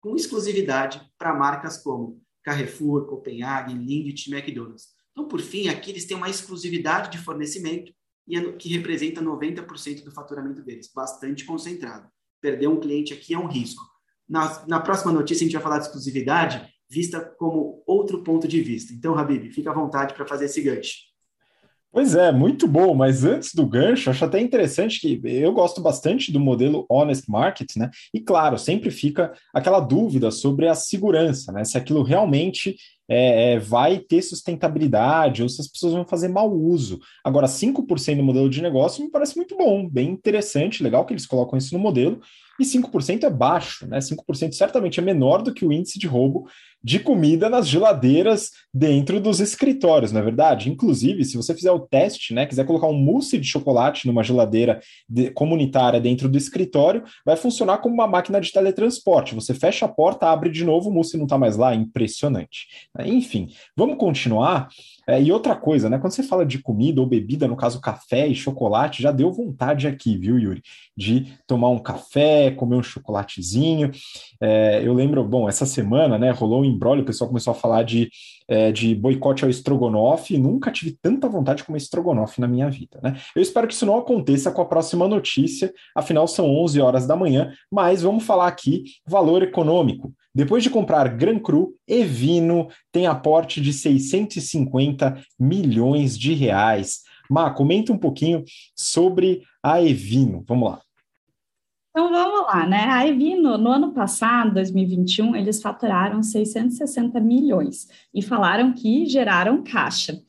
com exclusividade para marcas como Carrefour, Copenhagen, Lindt McDonald's. Então, por fim, aqui eles têm uma exclusividade de fornecimento e é que representa 90% do faturamento deles, bastante concentrado. Perder um cliente aqui é um risco. Na, na próxima notícia, a gente vai falar de exclusividade vista como outro ponto de vista. Então, Habib, fica à vontade para fazer esse gancho. Pois é, muito bom, mas antes do gancho, acho até interessante que eu gosto bastante do modelo Honest Market, né? E claro, sempre fica aquela dúvida sobre a segurança, né? Se aquilo realmente é, é, vai ter sustentabilidade ou se as pessoas vão fazer mau uso. Agora, 5% do modelo de negócio me parece muito bom, bem interessante, legal que eles colocam isso no modelo, e 5% é baixo, né? 5% certamente é menor do que o índice de roubo de comida nas geladeiras dentro dos escritórios, não é verdade? Inclusive, se você fizer o teste, né, quiser colocar um mousse de chocolate numa geladeira de, comunitária dentro do escritório, vai funcionar como uma máquina de teletransporte. Você fecha a porta, abre de novo, o mousse não está mais lá, impressionante. Enfim, vamos continuar. É, e outra coisa, né? Quando você fala de comida ou bebida, no caso café e chocolate, já deu vontade aqui, viu, Yuri? De tomar um café, comer um chocolatezinho. É, eu lembro, bom, essa semana, né, rolou um embrólio, o pessoal começou a falar de, é, de boicote ao estrogonofe. Nunca tive tanta vontade de comer estrogonofe na minha vida, né? Eu espero que isso não aconteça com a próxima notícia, afinal são 11 horas da manhã, mas vamos falar aqui valor econômico. Depois de comprar Gran Cru, Evino tem aporte de 650 milhões de reais. Má, comenta um pouquinho sobre a Evino. Vamos lá. Então vamos lá, né? A Evino, no ano passado, 2021, eles faturaram 660 milhões e falaram que geraram caixa.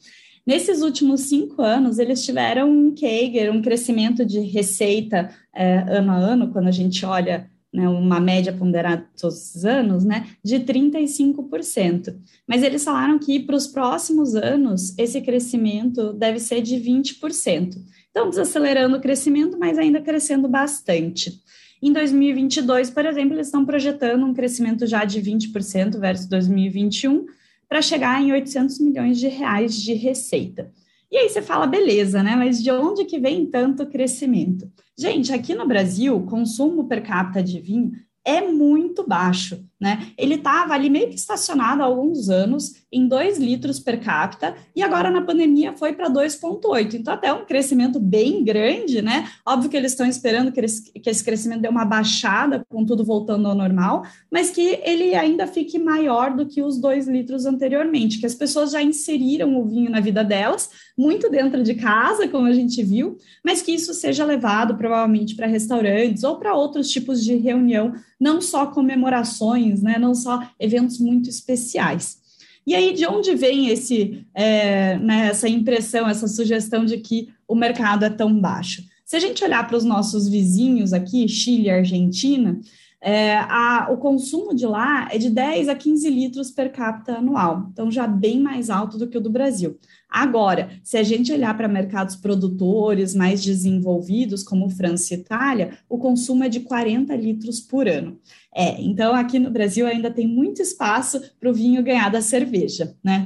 Nesses últimos cinco anos, eles tiveram um CAGR, um crescimento de receita é, ano a ano, quando a gente olha né, uma média ponderada todos os anos, né, de 35%. Mas eles falaram que para os próximos anos esse crescimento deve ser de 20%. Então, desacelerando o crescimento, mas ainda crescendo bastante. Em 2022, por exemplo, eles estão projetando um crescimento já de 20% versus 2021, para chegar em 800 milhões de reais de receita. E aí você fala, beleza, né? Mas de onde que vem tanto crescimento? Gente, aqui no Brasil, consumo per capita de vinho é muito baixo, né? Ele estava ali meio que estacionado há alguns anos em 2 litros per capita e agora na pandemia foi para 2,8. Então, até um crescimento bem grande, né? Óbvio que eles estão esperando que, esse crescimento dê uma baixada, com tudo voltando ao normal, mas que ele ainda fique maior do que os 2 litros anteriormente, que as pessoas já inseriram o vinho na vida delas, muito dentro de casa, como a gente viu, mas que isso seja levado provavelmente para restaurantes ou para outros tipos de reunião, não só comemorações, né, não só eventos muito especiais. E aí, de onde vem esse, é, né, essa impressão, essa sugestão de que o mercado é tão baixo? Se a gente olhar para os nossos vizinhos aqui, Chile e Argentina, é, a, o consumo de lá é de 10 a 15 litros per capita anual, então já bem mais alto do que o do Brasil. Agora, se a gente olhar para mercados produtores mais desenvolvidos, como França e Itália, o consumo é de 40 litros por ano. É, então aqui no Brasil ainda tem muito espaço para o vinho ganhar da cerveja, né?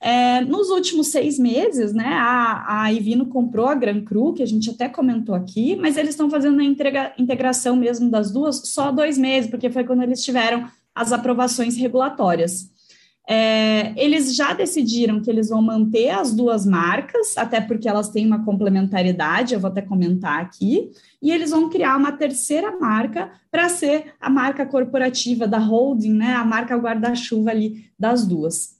É, nos últimos seis meses, né, a, a Ivino comprou a Gran Cru, que a gente até comentou aqui, mas eles estão fazendo a integra, integração mesmo das duas só dois meses, porque foi quando eles tiveram as aprovações regulatórias. É, eles já decidiram que eles vão manter as duas marcas, até porque elas têm uma complementariedade, eu vou até comentar aqui, e eles vão criar uma terceira marca para ser a marca corporativa da holding, né, a marca guarda-chuva ali das duas.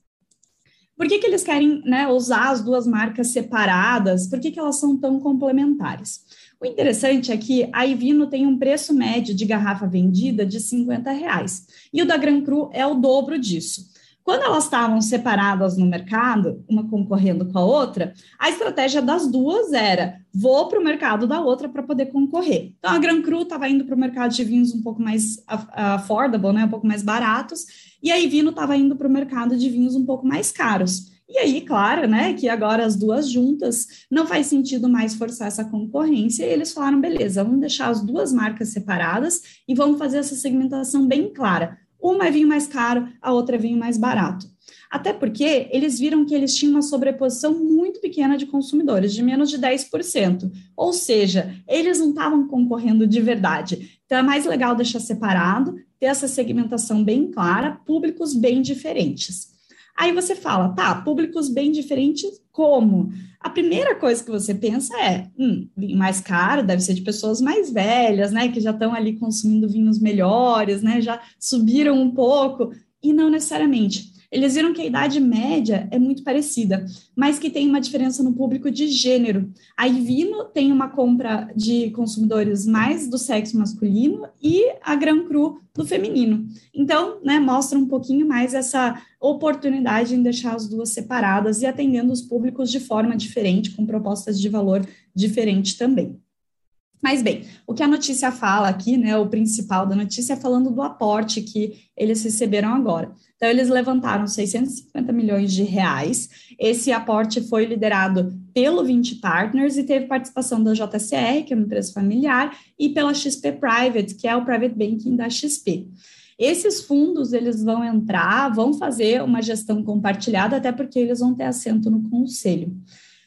Por que, que eles querem né, usar as duas marcas separadas? Por que, que elas são tão complementares? O interessante é que a Ivino tem um preço médio de garrafa vendida de 50 reais, e o da Gran Cru é o dobro disso. Quando elas estavam separadas no mercado, uma concorrendo com a outra, a estratégia das duas era: vou para o mercado da outra para poder concorrer. Então, a Gran Cru estava indo para o mercado de vinhos um pouco mais affordable, né, um pouco mais baratos, e a Ivino estava indo para o mercado de vinhos um pouco mais caros. E aí, claro, né, que agora as duas juntas não faz sentido mais forçar essa concorrência, e eles falaram: beleza, vamos deixar as duas marcas separadas e vamos fazer essa segmentação bem clara uma é vinho mais caro, a outra é vinho mais barato. Até porque eles viram que eles tinham uma sobreposição muito pequena de consumidores, de menos de 10%. Ou seja, eles não estavam concorrendo de verdade. Então, é mais legal deixar separado, ter essa segmentação bem clara, públicos bem diferentes. Aí você fala, tá, públicos bem diferentes, como? A primeira coisa que você pensa é, hum, vinho mais caro deve ser de pessoas mais velhas, né, que já estão ali consumindo vinhos melhores, né, já subiram um pouco, e não necessariamente. Eles viram que a idade média é muito parecida, mas que tem uma diferença no público de gênero. A Ivino tem uma compra de consumidores mais do sexo masculino e a Gran Cru do feminino. Então, né, mostra um pouquinho mais essa oportunidade em deixar as duas separadas e atendendo os públicos de forma diferente, com propostas de valor diferente também. Mas bem, o que a notícia fala aqui, né, o principal da notícia é falando do aporte que eles receberam agora. Então, eles levantaram 650 milhões de reais. Esse aporte foi liderado pelo 20 Partners e teve participação da JCR, que é uma empresa familiar, e pela XP Private, que é o private banking da XP. Esses fundos, eles vão entrar, vão fazer uma gestão compartilhada, até porque eles vão ter assento no conselho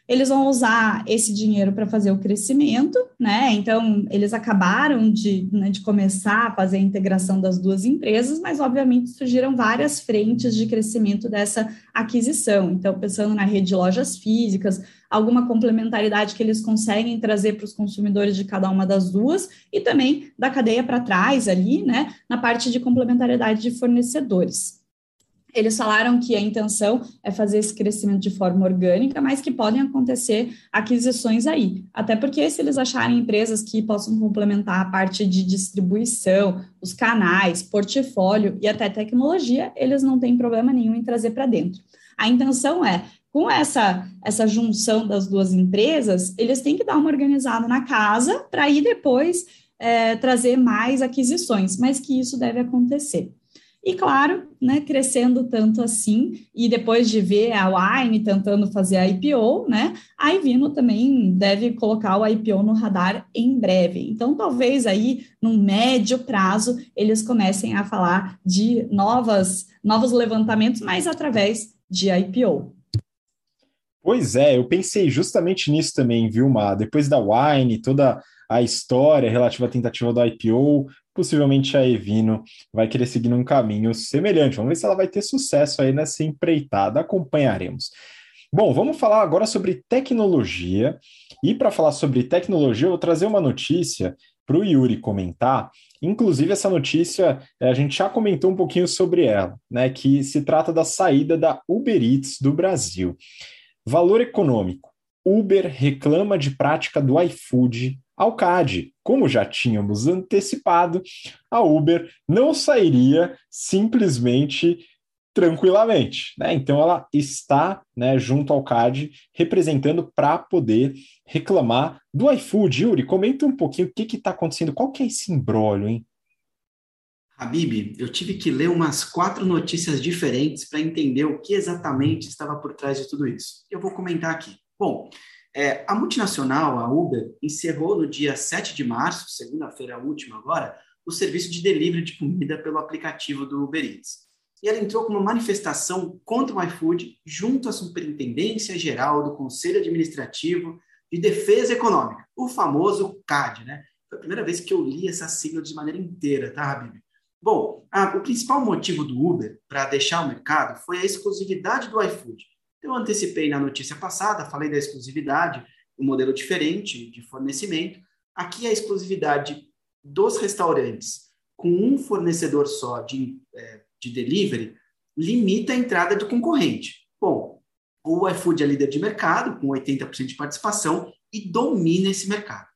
eles vão usar esse dinheiro para fazer o crescimento, né? Então, eles acabaram de, né, de começar a fazer a integração das duas empresas, mas obviamente surgiram várias frentes de crescimento dessa aquisição. Então, pensando na rede de lojas físicas, alguma complementaridade que eles conseguem trazer para os consumidores de cada uma das duas, e também da cadeia para trás ali, né? Na parte de complementariedade de fornecedores. Eles falaram que a intenção é fazer esse crescimento de forma orgânica, mas que podem acontecer aquisições aí. Até porque, se eles acharem empresas que possam complementar a parte de distribuição, os canais, portfólio e até tecnologia, eles não têm problema nenhum em trazer para dentro. A intenção é com essa, essa junção das duas empresas, eles têm que dar uma organizada na casa para ir depois é, trazer mais aquisições, mas que isso deve acontecer. E claro, né, crescendo tanto assim, e depois de ver a Wine tentando fazer a IPO, né, a Ivino também deve colocar o IPO no radar em breve. Então, talvez aí, no médio prazo, eles comecem a falar de novas, novos levantamentos, mas através de IPO. Pois é, eu pensei justamente nisso também, Vilma. Depois da Wine, toda a história relativa à tentativa do IPO, possivelmente a Evino vai querer seguir um caminho semelhante. Vamos ver se ela vai ter sucesso aí nessa empreitada, acompanharemos. Bom, vamos falar agora sobre tecnologia. E para falar sobre tecnologia, eu vou trazer uma notícia para o Yuri comentar. Inclusive, essa notícia a gente já comentou um pouquinho sobre ela, né? Que se trata da saída da Uber Eats do Brasil. Valor econômico: Uber reclama de prática do iFood ao CAD. Como já tínhamos antecipado, a Uber não sairia simplesmente tranquilamente. Né? Então, ela está né, junto ao CAD, representando para poder reclamar do iFood. Yuri, comenta um pouquinho o que está acontecendo, qual que é esse embrólio, hein? Habib, eu tive que ler umas quatro notícias diferentes para entender o que exatamente estava por trás de tudo isso. Eu vou comentar aqui. Bom, é, a multinacional, a Uber, encerrou no dia 7 de março, segunda-feira última agora, o serviço de delivery de comida pelo aplicativo do Uber Eats. E ela entrou com uma manifestação contra o iFood junto à Superintendência Geral do Conselho Administrativo de Defesa Econômica, o famoso CAD, né? Foi a primeira vez que eu li essa sigla de maneira inteira, tá, Habib? Bom, a, o principal motivo do Uber para deixar o mercado foi a exclusividade do iFood eu antecipei na notícia passada, falei da exclusividade, um modelo diferente de fornecimento. Aqui a exclusividade dos restaurantes com um fornecedor só de, é, de delivery limita a entrada do concorrente. Bom, o iFood é líder de mercado, com 80% de participação, e domina esse mercado.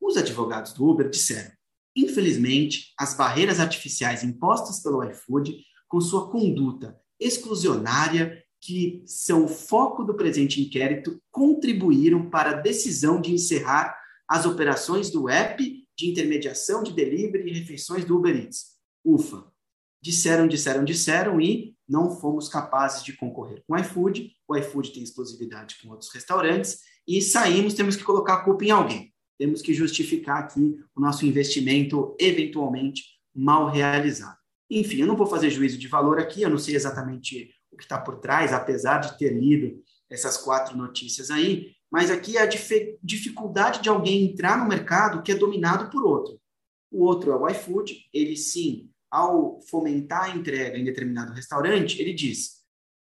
Os advogados do Uber disseram: infelizmente, as barreiras artificiais impostas pelo iFood, com sua conduta exclusionária que são o foco do presente inquérito, contribuíram para a decisão de encerrar as operações do app de intermediação de delivery e refeições do Uber Eats. Ufa! Disseram, disseram, disseram e não fomos capazes de concorrer com o iFood. O iFood tem exclusividade com outros restaurantes e saímos, temos que colocar a culpa em alguém. Temos que justificar aqui o nosso investimento eventualmente mal realizado. Enfim, eu não vou fazer juízo de valor aqui, eu não sei exatamente o que está por trás, apesar de ter lido essas quatro notícias aí, mas aqui é a dificuldade de alguém entrar no mercado que é dominado por outro. O outro é o iFood, ele sim, ao fomentar a entrega em determinado restaurante, ele diz: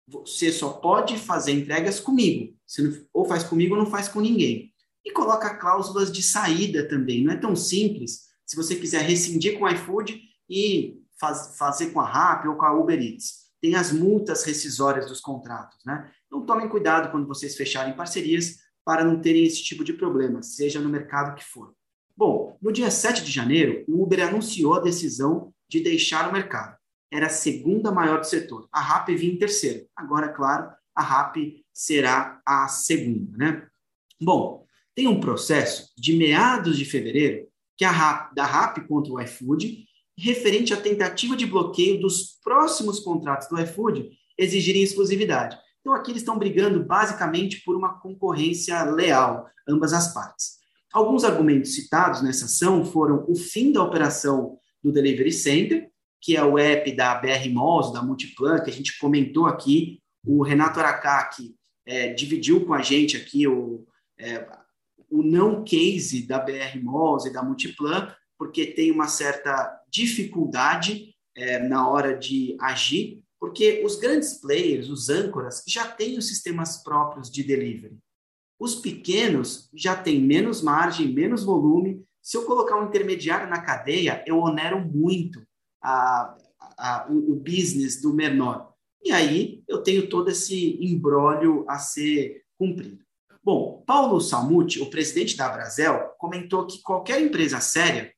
você só pode fazer entregas comigo. Não, ou faz comigo ou não faz com ninguém. E coloca cláusulas de saída também. Não é tão simples. Se você quiser rescindir com o iFood e faz, fazer com a Rappi ou com a Uber Eats. Tem as multas rescisórias dos contratos, né? Então tomem cuidado quando vocês fecharem parcerias para não terem esse tipo de problema, seja no mercado que for. Bom, no dia 7 de janeiro, o Uber anunciou a decisão de deixar o mercado. Era a segunda maior do setor. A RAP vinha em terceiro. Agora, claro, a RAP será a segunda, né? Bom, tem um processo de meados de fevereiro que a RAP, da RAP contra o iFood referente à tentativa de bloqueio dos próximos contratos do iFood exigirem exclusividade. Então, aqui eles estão brigando basicamente por uma concorrência leal, ambas as partes. Alguns argumentos citados nessa ação foram o fim da operação do Delivery Center, que é o app da BR Malls, da Multiplan, que a gente comentou aqui. O Renato Aracaki é, dividiu com a gente aqui o, é, o não case da BR Malls e da Multiplan, porque tem uma certa dificuldade é, na hora de agir, porque os grandes players, os âncoras, já têm os sistemas próprios de delivery. Os pequenos já têm menos margem, menos volume. Se eu colocar um intermediário na cadeia, eu onero muito a, a, o, o business do menor. E aí eu tenho todo esse embrólio a ser cumprido. Bom, Paulo Salmuti, o presidente da Brasel, comentou que qualquer empresa séria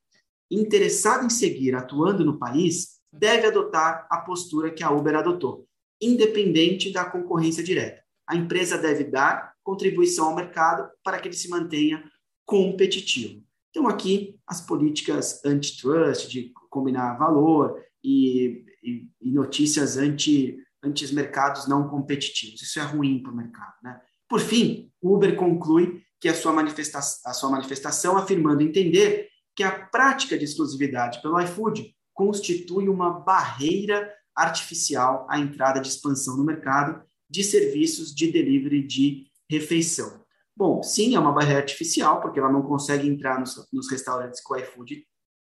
interessado em seguir atuando no país deve adotar a postura que a Uber adotou, independente da concorrência direta. A empresa deve dar contribuição ao mercado para que ele se mantenha competitivo. Então, aqui, as políticas antitrust, de combinar valor e, e, e notícias anti, anti-mercados não competitivos. Isso é ruim para o mercado. Né? Por fim, Uber conclui que a sua, manifesta a sua manifestação afirmando entender que a prática de exclusividade pelo iFood constitui uma barreira artificial à entrada de expansão no mercado de serviços de delivery de refeição. Bom, sim, é uma barreira artificial, porque ela não consegue entrar nos, nos restaurantes que o iFood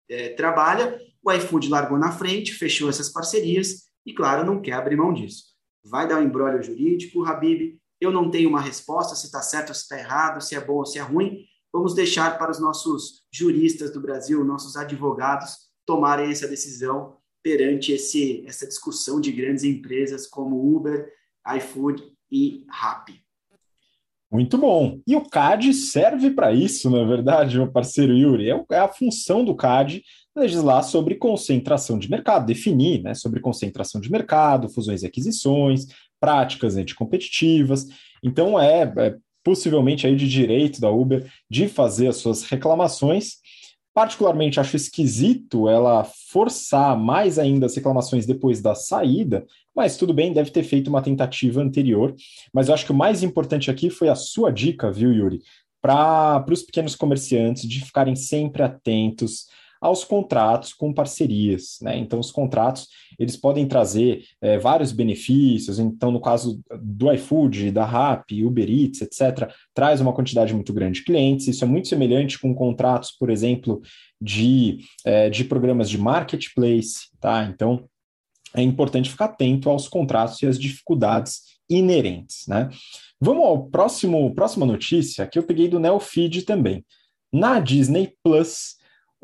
é, trabalha. O iFood largou na frente, fechou essas parcerias e, claro, não quer abrir mão disso. Vai dar um embrólio jurídico, Habib. Eu não tenho uma resposta se está certo ou se está errado, se é bom ou se é ruim, vamos deixar para os nossos juristas do Brasil, nossos advogados, tomarem essa decisão perante esse, essa discussão de grandes empresas como Uber, iFood e Rappi. Muito bom. E o CAD serve para isso, na é verdade, meu parceiro Yuri. É, é a função do CAD legislar sobre concentração de mercado, definir né, sobre concentração de mercado, fusões e aquisições, práticas anticompetitivas. Então, é, é possivelmente aí de direito da Uber de fazer as suas reclamações. Particularmente acho esquisito ela forçar mais ainda as reclamações depois da saída, mas tudo bem, deve ter feito uma tentativa anterior. Mas eu acho que o mais importante aqui foi a sua dica, viu, Yuri? Para os pequenos comerciantes de ficarem sempre atentos aos contratos com parcerias. Né? Então, os contratos eles podem trazer é, vários benefícios. Então, no caso do iFood, da Rappi, Uber Eats, etc., traz uma quantidade muito grande de clientes. Isso é muito semelhante com contratos, por exemplo, de, é, de programas de marketplace. Tá? Então, é importante ficar atento aos contratos e às dificuldades inerentes. Né? Vamos ao próximo próxima notícia que eu peguei do Neofeed também. Na Disney Plus,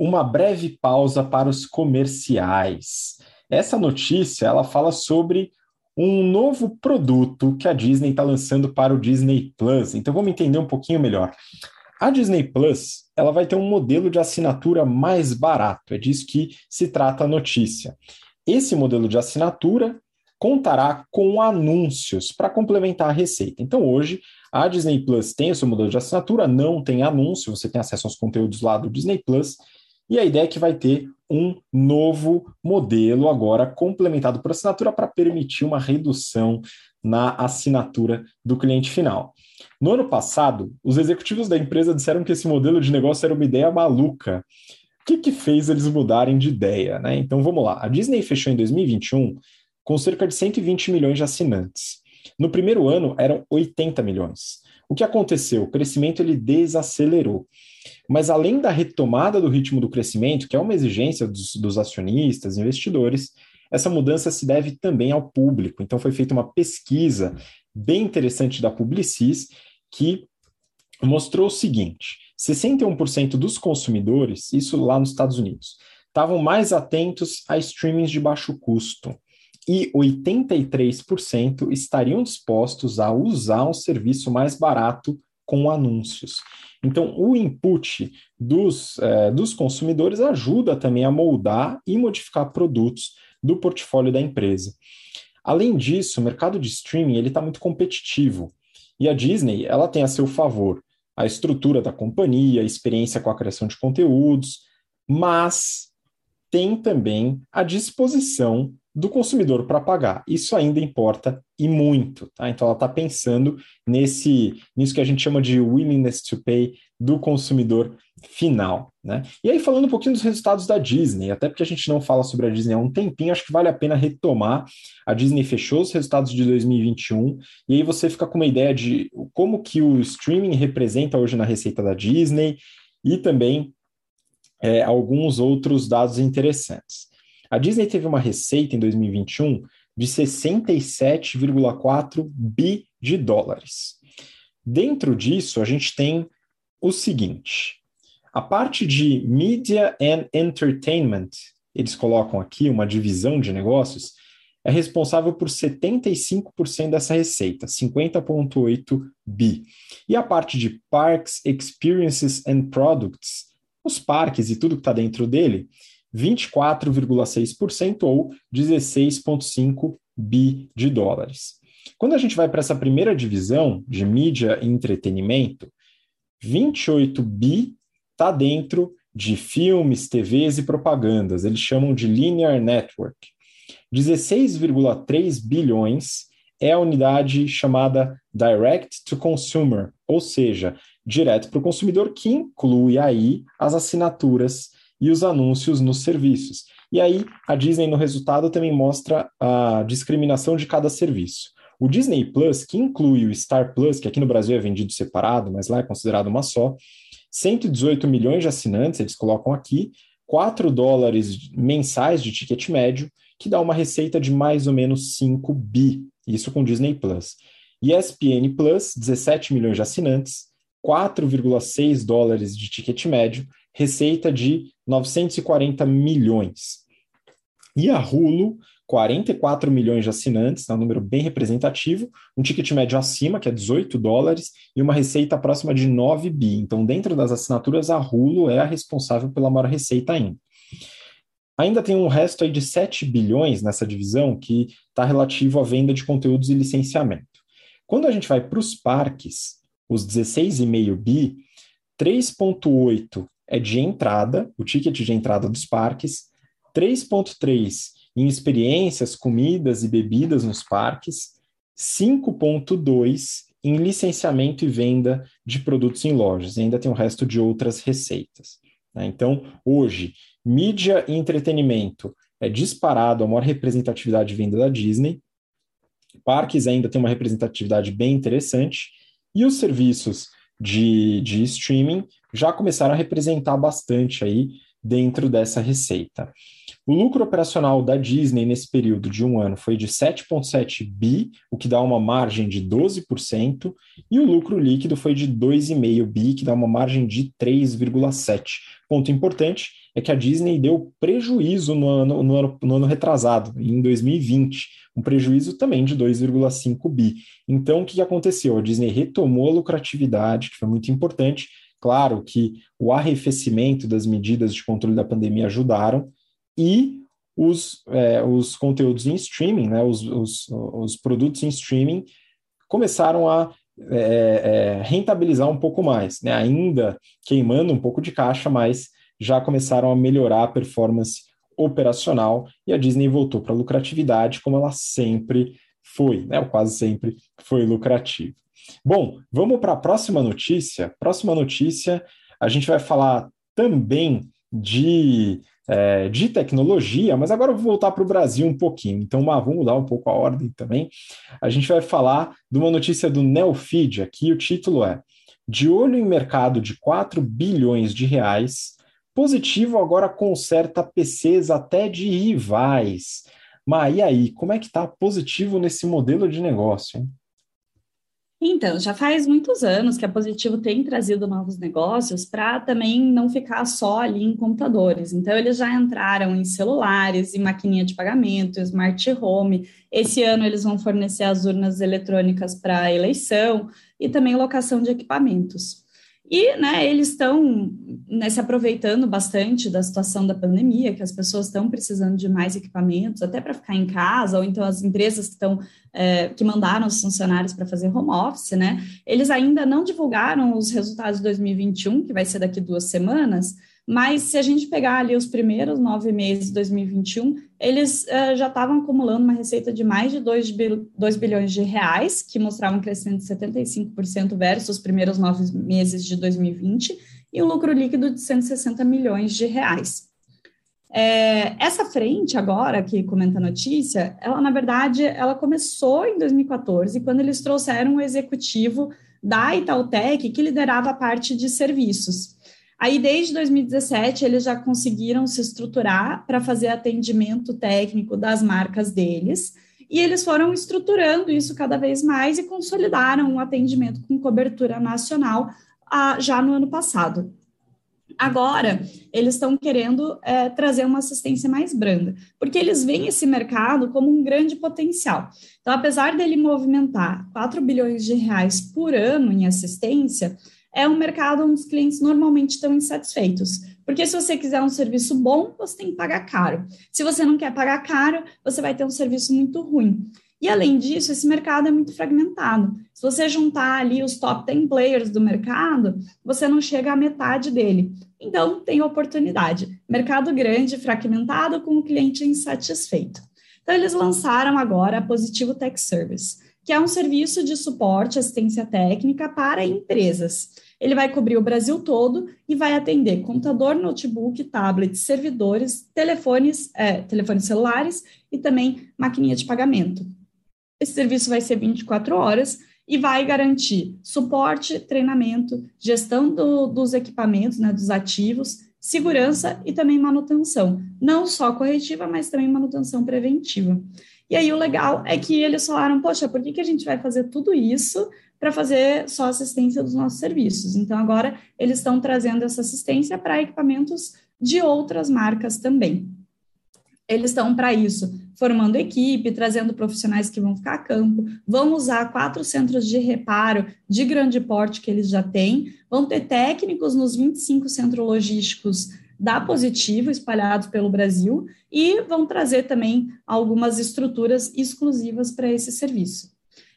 uma breve pausa para os comerciais. Essa notícia ela fala sobre um novo produto que a Disney está lançando para o Disney Plus. Então vamos entender um pouquinho melhor. A Disney Plus ela vai ter um modelo de assinatura mais barato. É disso que se trata a notícia. Esse modelo de assinatura contará com anúncios para complementar a receita. Então hoje a Disney Plus tem o seu modelo de assinatura, não tem anúncio, você tem acesso aos conteúdos lá do Disney Plus e a ideia é que vai ter um novo modelo agora complementado por assinatura para permitir uma redução na assinatura do cliente final. No ano passado, os executivos da empresa disseram que esse modelo de negócio era uma ideia maluca. O que, que fez eles mudarem de ideia? Né? Então vamos lá. A Disney fechou em 2021 com cerca de 120 milhões de assinantes. No primeiro ano eram 80 milhões. O que aconteceu? O crescimento ele desacelerou. Mas além da retomada do ritmo do crescimento, que é uma exigência dos, dos acionistas, investidores, essa mudança se deve também ao público. Então foi feita uma pesquisa bem interessante da Publicis que mostrou o seguinte: 61% dos consumidores, isso lá nos Estados Unidos, estavam mais atentos a streamings de baixo custo e 83% estariam dispostos a usar um serviço mais barato com anúncios. Então, o input dos, eh, dos consumidores ajuda também a moldar e modificar produtos do portfólio da empresa. Além disso, o mercado de streaming ele está muito competitivo e a Disney ela tem a seu favor a estrutura da companhia, a experiência com a criação de conteúdos, mas tem também a disposição do consumidor para pagar. Isso ainda importa e muito, tá? Então ela está pensando nesse nisso que a gente chama de willingness to pay do consumidor final, né? E aí falando um pouquinho dos resultados da Disney, até porque a gente não fala sobre a Disney há um tempinho, acho que vale a pena retomar. A Disney fechou os resultados de 2021 e aí você fica com uma ideia de como que o streaming representa hoje na receita da Disney e também é, alguns outros dados interessantes. A Disney teve uma receita em 2021 de 67,4 bi de dólares. Dentro disso, a gente tem o seguinte: a parte de Media and Entertainment, eles colocam aqui uma divisão de negócios, é responsável por 75% dessa receita, 50,8 bi. E a parte de Parks, Experiences and Products, os parques e tudo que está dentro dele, 24,6% ou 16,5 bi de dólares. Quando a gente vai para essa primeira divisão de mídia e entretenimento, 28 bi está dentro de filmes, TVs e propagandas. Eles chamam de linear network. 16,3 bilhões é a unidade chamada direct to consumer, ou seja, direto para o consumidor, que inclui aí as assinaturas e os anúncios nos serviços. E aí, a Disney, no resultado, também mostra a discriminação de cada serviço. O Disney Plus, que inclui o Star Plus, que aqui no Brasil é vendido separado, mas lá é considerado uma só, 118 milhões de assinantes, eles colocam aqui, 4 dólares mensais de ticket médio, que dá uma receita de mais ou menos 5 bi, isso com Disney Plus. ESPN Plus, 17 milhões de assinantes, 4,6 dólares de ticket médio, receita de 940 milhões. E a Hulu, 44 milhões de assinantes, é um número bem representativo, um ticket médio acima, que é 18 dólares, e uma receita próxima de 9 bi. Então, dentro das assinaturas, a Hulu é a responsável pela maior receita ainda. Ainda tem um resto aí de 7 bilhões nessa divisão que está relativo à venda de conteúdos e licenciamento. Quando a gente vai para os parques, os 16,5 bi, 3,8 é de entrada, o ticket de entrada dos parques, 3,3 em experiências, comidas e bebidas nos parques, 5,2 em licenciamento e venda de produtos em lojas, e ainda tem o resto de outras receitas. Né? Então, hoje, mídia e entretenimento é disparado a maior representatividade de venda da Disney, parques ainda tem uma representatividade bem interessante, e os serviços de, de streaming já começaram a representar bastante aí dentro dessa receita. O lucro operacional da Disney nesse período de um ano foi de 7,7 bi, o que dá uma margem de 12%, e o lucro líquido foi de 2,5 bi, que dá uma margem de 3,7%. Ponto importante é que a Disney deu prejuízo no ano, no ano, no ano retrasado, em 2020, um prejuízo também de 2,5 bi. Então, o que aconteceu? A Disney retomou a lucratividade, que foi muito importante, Claro que o arrefecimento das medidas de controle da pandemia ajudaram e os, é, os conteúdos em streaming, né, os, os, os produtos em streaming começaram a é, é, rentabilizar um pouco mais, né, ainda queimando um pouco de caixa, mas já começaram a melhorar a performance operacional e a Disney voltou para a lucratividade como ela sempre foi, né, ou quase sempre foi lucrativa. Bom, vamos para a próxima notícia. Próxima notícia, a gente vai falar também de, é, de tecnologia, mas agora eu vou voltar para o Brasil um pouquinho. Então, vamos mudar um pouco a ordem também. A gente vai falar de uma notícia do Neofeed aqui, o título é De olho em mercado de 4 bilhões de reais, positivo agora conserta PCs até de rivais. Mas e aí, como é que está positivo nesse modelo de negócio? Hein? Então, já faz muitos anos que a Positivo tem trazido novos negócios para também não ficar só ali em computadores. Então, eles já entraram em celulares, em maquininha de pagamento, smart home. Esse ano, eles vão fornecer as urnas eletrônicas para eleição e também locação de equipamentos. E né, eles estão né, se aproveitando bastante da situação da pandemia, que as pessoas estão precisando de mais equipamentos, até para ficar em casa, ou então as empresas que estão é, que mandaram os funcionários para fazer home office, né? Eles ainda não divulgaram os resultados de 2021, que vai ser daqui duas semanas, mas se a gente pegar ali os primeiros nove meses de 2021, eles uh, já estavam acumulando uma receita de mais de 2, bil bilhões de reais, que mostrava um crescimento de 75% versus os primeiros nove meses de 2020, e um lucro líquido de 160 milhões de reais. É, essa frente agora, que comenta a notícia, ela, na verdade, ela começou em 2014, quando eles trouxeram o executivo da Itautec, que liderava a parte de serviços. Aí, desde 2017, eles já conseguiram se estruturar para fazer atendimento técnico das marcas deles, e eles foram estruturando isso cada vez mais e consolidaram um atendimento com cobertura nacional ah, já no ano passado. Agora, eles estão querendo é, trazer uma assistência mais branda, porque eles veem esse mercado como um grande potencial. Então, apesar dele movimentar 4 bilhões de reais por ano em assistência, é um mercado onde os clientes normalmente estão insatisfeitos. Porque se você quiser um serviço bom, você tem que pagar caro. Se você não quer pagar caro, você vai ter um serviço muito ruim. E além disso, esse mercado é muito fragmentado. Se você juntar ali os top 10 players do mercado, você não chega à metade dele. Então, tem oportunidade. Mercado grande, fragmentado, com o cliente insatisfeito. Então, eles lançaram agora a Positivo Tech Service que é um serviço de suporte, assistência técnica para empresas. Ele vai cobrir o Brasil todo e vai atender computador, notebook, tablet, servidores, telefones, é, telefones celulares e também maquininha de pagamento. Esse serviço vai ser 24 horas e vai garantir suporte, treinamento, gestão do, dos equipamentos, né, dos ativos, segurança e também manutenção, não só corretiva, mas também manutenção preventiva. E aí o legal é que eles falaram, poxa, por que, que a gente vai fazer tudo isso para fazer só assistência dos nossos serviços? Então agora eles estão trazendo essa assistência para equipamentos de outras marcas também. Eles estão para isso, formando equipe, trazendo profissionais que vão ficar a campo, vão usar quatro centros de reparo de grande porte que eles já têm, vão ter técnicos nos 25 centros logísticos da Positivo espalhados pelo Brasil e vão trazer também algumas estruturas exclusivas para esse serviço.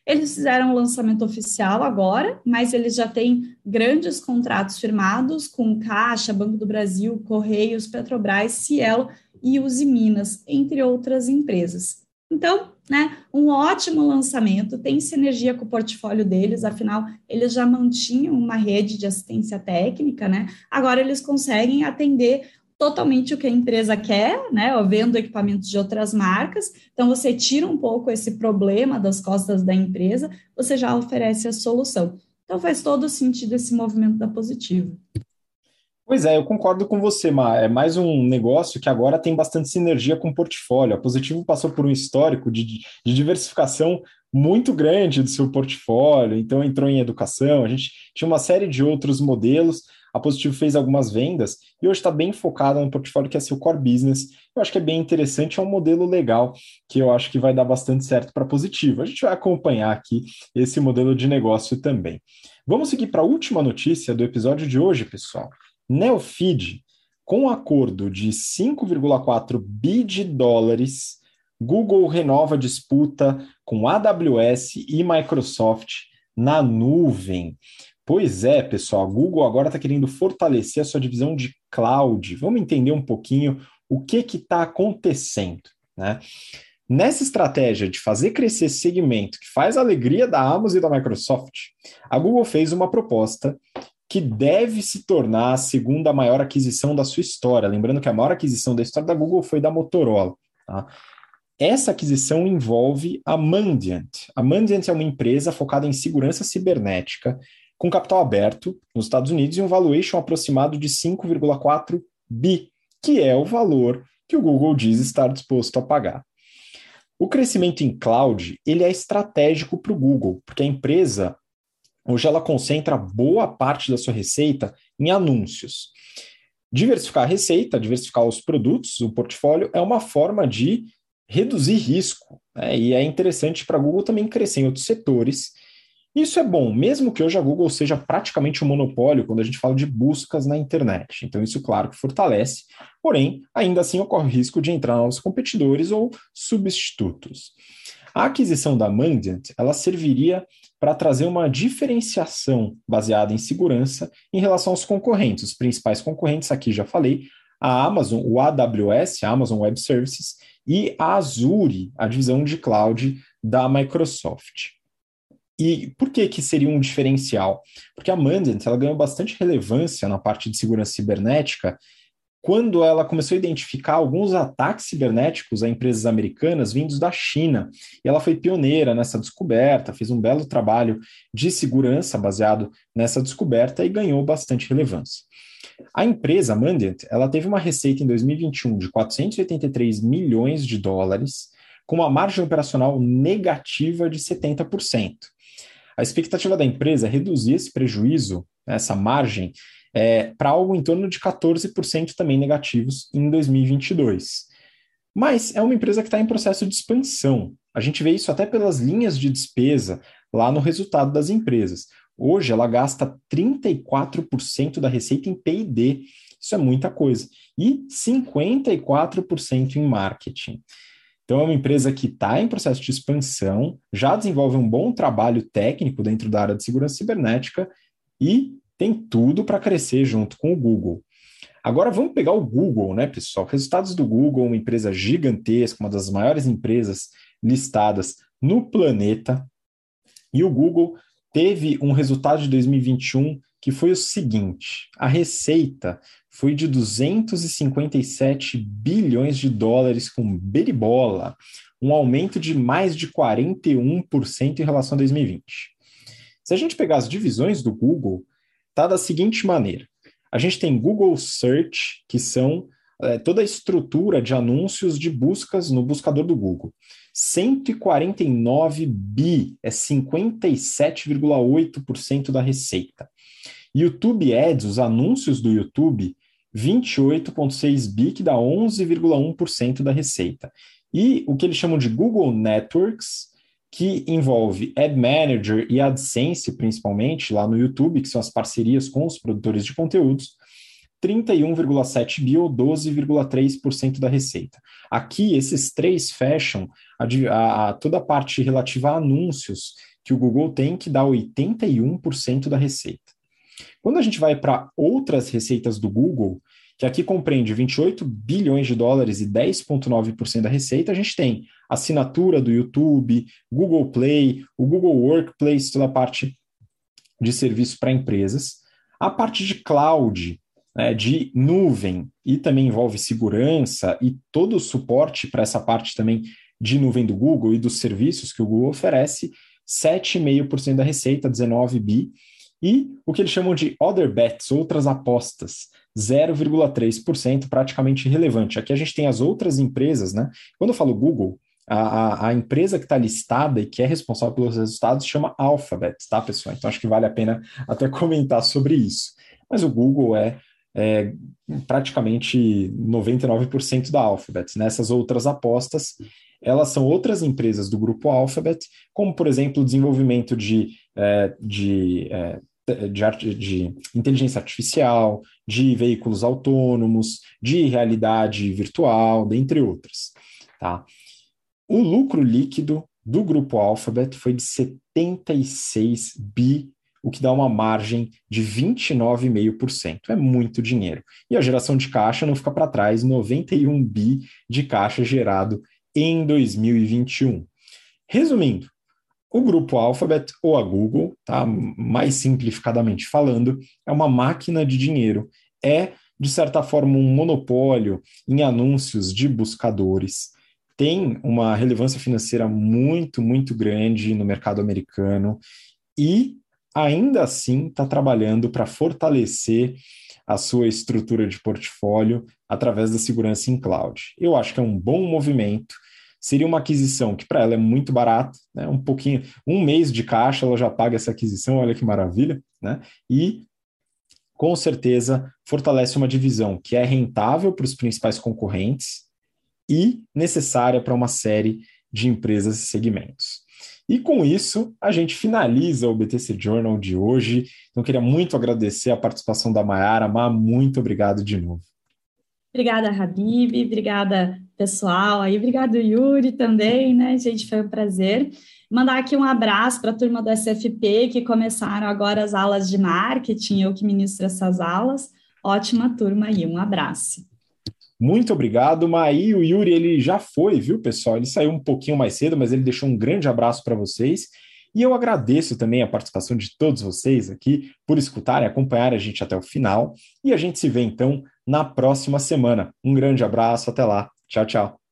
Eles fizeram o lançamento oficial agora, mas eles já têm grandes contratos firmados com Caixa, Banco do Brasil, Correios, Petrobras, Cielo e Uzi Minas, entre outras empresas. Então, né, um ótimo lançamento, tem sinergia com o portfólio deles, afinal, eles já mantinham uma rede de assistência técnica, né? Agora eles conseguem atender totalmente o que a empresa quer, né? Vendo equipamentos de outras marcas. Então, você tira um pouco esse problema das costas da empresa, você já oferece a solução. Então, faz todo sentido esse movimento da Positivo. Pois é, eu concordo com você, Mar. É mais um negócio que agora tem bastante sinergia com o portfólio. A Positivo passou por um histórico de, de diversificação muito grande do seu portfólio, então entrou em educação, a gente tinha uma série de outros modelos. A Positivo fez algumas vendas e hoje está bem focada no portfólio que é seu core business. Eu acho que é bem interessante, é um modelo legal que eu acho que vai dar bastante certo para Positivo. A gente vai acompanhar aqui esse modelo de negócio também. Vamos seguir para a última notícia do episódio de hoje, pessoal. Neofeed, com um acordo de 5,4 bi de dólares, Google renova disputa com AWS e Microsoft na nuvem. Pois é, pessoal, a Google agora está querendo fortalecer a sua divisão de cloud. Vamos entender um pouquinho o que está acontecendo, né? Nessa estratégia de fazer crescer esse segmento que faz a alegria da Amazon e da Microsoft, a Google fez uma proposta que deve se tornar a segunda maior aquisição da sua história. Lembrando que a maior aquisição da história da Google foi da Motorola. Tá? Essa aquisição envolve a Mandiant. A Mandiant é uma empresa focada em segurança cibernética, com capital aberto nos Estados Unidos e um valuation aproximado de 5,4 bi, que é o valor que o Google diz estar disposto a pagar. O crescimento em cloud ele é estratégico para o Google, porque a empresa hoje ela concentra boa parte da sua receita em anúncios. Diversificar a receita, diversificar os produtos, o portfólio, é uma forma de reduzir risco. Né? E é interessante para a Google também crescer em outros setores isso é bom, mesmo que hoje a Google seja praticamente um monopólio quando a gente fala de buscas na internet. Então, isso, claro, que fortalece, porém, ainda assim ocorre o risco de entrar novos competidores ou substitutos. A aquisição da Mandiant ela serviria para trazer uma diferenciação baseada em segurança em relação aos concorrentes. Os principais concorrentes, aqui já falei, a Amazon, o AWS, a Amazon Web Services, e a Azure, a divisão de cloud da Microsoft. E por que que seria um diferencial? Porque a Mandiant ela ganhou bastante relevância na parte de segurança cibernética quando ela começou a identificar alguns ataques cibernéticos a empresas americanas vindos da China. E ela foi pioneira nessa descoberta, fez um belo trabalho de segurança baseado nessa descoberta e ganhou bastante relevância. A empresa Mandiant, ela teve uma receita em 2021 de 483 milhões de dólares, com uma margem operacional negativa de 70%. A expectativa da empresa é reduzir esse prejuízo, né, essa margem, é, para algo em torno de 14% também negativos em 2022. Mas é uma empresa que está em processo de expansão. A gente vê isso até pelas linhas de despesa lá no resultado das empresas. Hoje ela gasta 34% da receita em PD. Isso é muita coisa. E 54% em marketing. Então, é uma empresa que está em processo de expansão, já desenvolve um bom trabalho técnico dentro da área de segurança cibernética e tem tudo para crescer junto com o Google. Agora vamos pegar o Google, né, pessoal? Resultados do Google, uma empresa gigantesca, uma das maiores empresas listadas no planeta. E o Google teve um resultado de 2021 que foi o seguinte: a receita foi de 257 bilhões de dólares com beribola, um aumento de mais de 41% em relação a 2020. Se a gente pegar as divisões do Google, tá da seguinte maneira: a gente tem Google Search, que são é, toda a estrutura de anúncios de buscas no buscador do Google. 149 bi, é 57,8% da receita. YouTube Ads, os anúncios do YouTube, 28,6 bi, que dá 11,1% da receita. E o que eles chamam de Google Networks, que envolve Ad Manager e AdSense, principalmente, lá no YouTube, que são as parcerias com os produtores de conteúdos, 31,7 bi ou 12,3% da receita. Aqui, esses três fecham a, a, a, toda a parte relativa a anúncios que o Google tem, que dá 81% da receita. Quando a gente vai para outras receitas do Google, que aqui compreende 28 bilhões de dólares e 10,9% da receita, a gente tem assinatura do YouTube, Google Play, o Google Workplace, toda a parte de serviço para empresas. A parte de cloud, né, de nuvem, e também envolve segurança e todo o suporte para essa parte também de nuvem do Google e dos serviços que o Google oferece, 7,5% da receita, 19 bi. E o que eles chamam de other bets, outras apostas, 0,3%, praticamente irrelevante. Aqui a gente tem as outras empresas, né? Quando eu falo Google, a, a, a empresa que está listada e que é responsável pelos resultados chama Alphabet, tá, pessoal? Então acho que vale a pena até comentar sobre isso. Mas o Google é, é praticamente 99% da Alphabet. Nessas né? outras apostas, elas são outras empresas do grupo Alphabet, como, por exemplo, o desenvolvimento de, é, de é, de, arte, de inteligência artificial, de veículos autônomos, de realidade virtual, dentre outras. Tá? O lucro líquido do grupo Alphabet foi de 76 bi, o que dá uma margem de 29,5%. É muito dinheiro. E a geração de caixa não fica para trás, 91 bi de caixa gerado em 2021. Resumindo, o grupo Alphabet ou a Google, tá? mais simplificadamente falando, é uma máquina de dinheiro. É, de certa forma, um monopólio em anúncios de buscadores. Tem uma relevância financeira muito, muito grande no mercado americano e ainda assim está trabalhando para fortalecer a sua estrutura de portfólio através da segurança em cloud. Eu acho que é um bom movimento. Seria uma aquisição que para ela é muito barata, né? um pouquinho, um mês de caixa ela já paga essa aquisição, olha que maravilha, né? E com certeza fortalece uma divisão que é rentável para os principais concorrentes e necessária para uma série de empresas e segmentos. E com isso, a gente finaliza o BTC Journal de hoje. Então, queria muito agradecer a participação da Mayara. Má, muito obrigado de novo. Obrigada, Habib. Obrigada, pessoal. Aí, obrigado, Yuri, também, né, gente? Foi um prazer. Mandar aqui um abraço para a turma do SFP, que começaram agora as aulas de marketing, eu que ministro essas aulas. Ótima turma aí, um abraço. Muito obrigado, Maí. O Yuri ele já foi, viu, pessoal? Ele saiu um pouquinho mais cedo, mas ele deixou um grande abraço para vocês. E eu agradeço também a participação de todos vocês aqui por escutarem, acompanharem a gente até o final. E a gente se vê então na próxima semana. Um grande abraço, até lá. Tchau, tchau.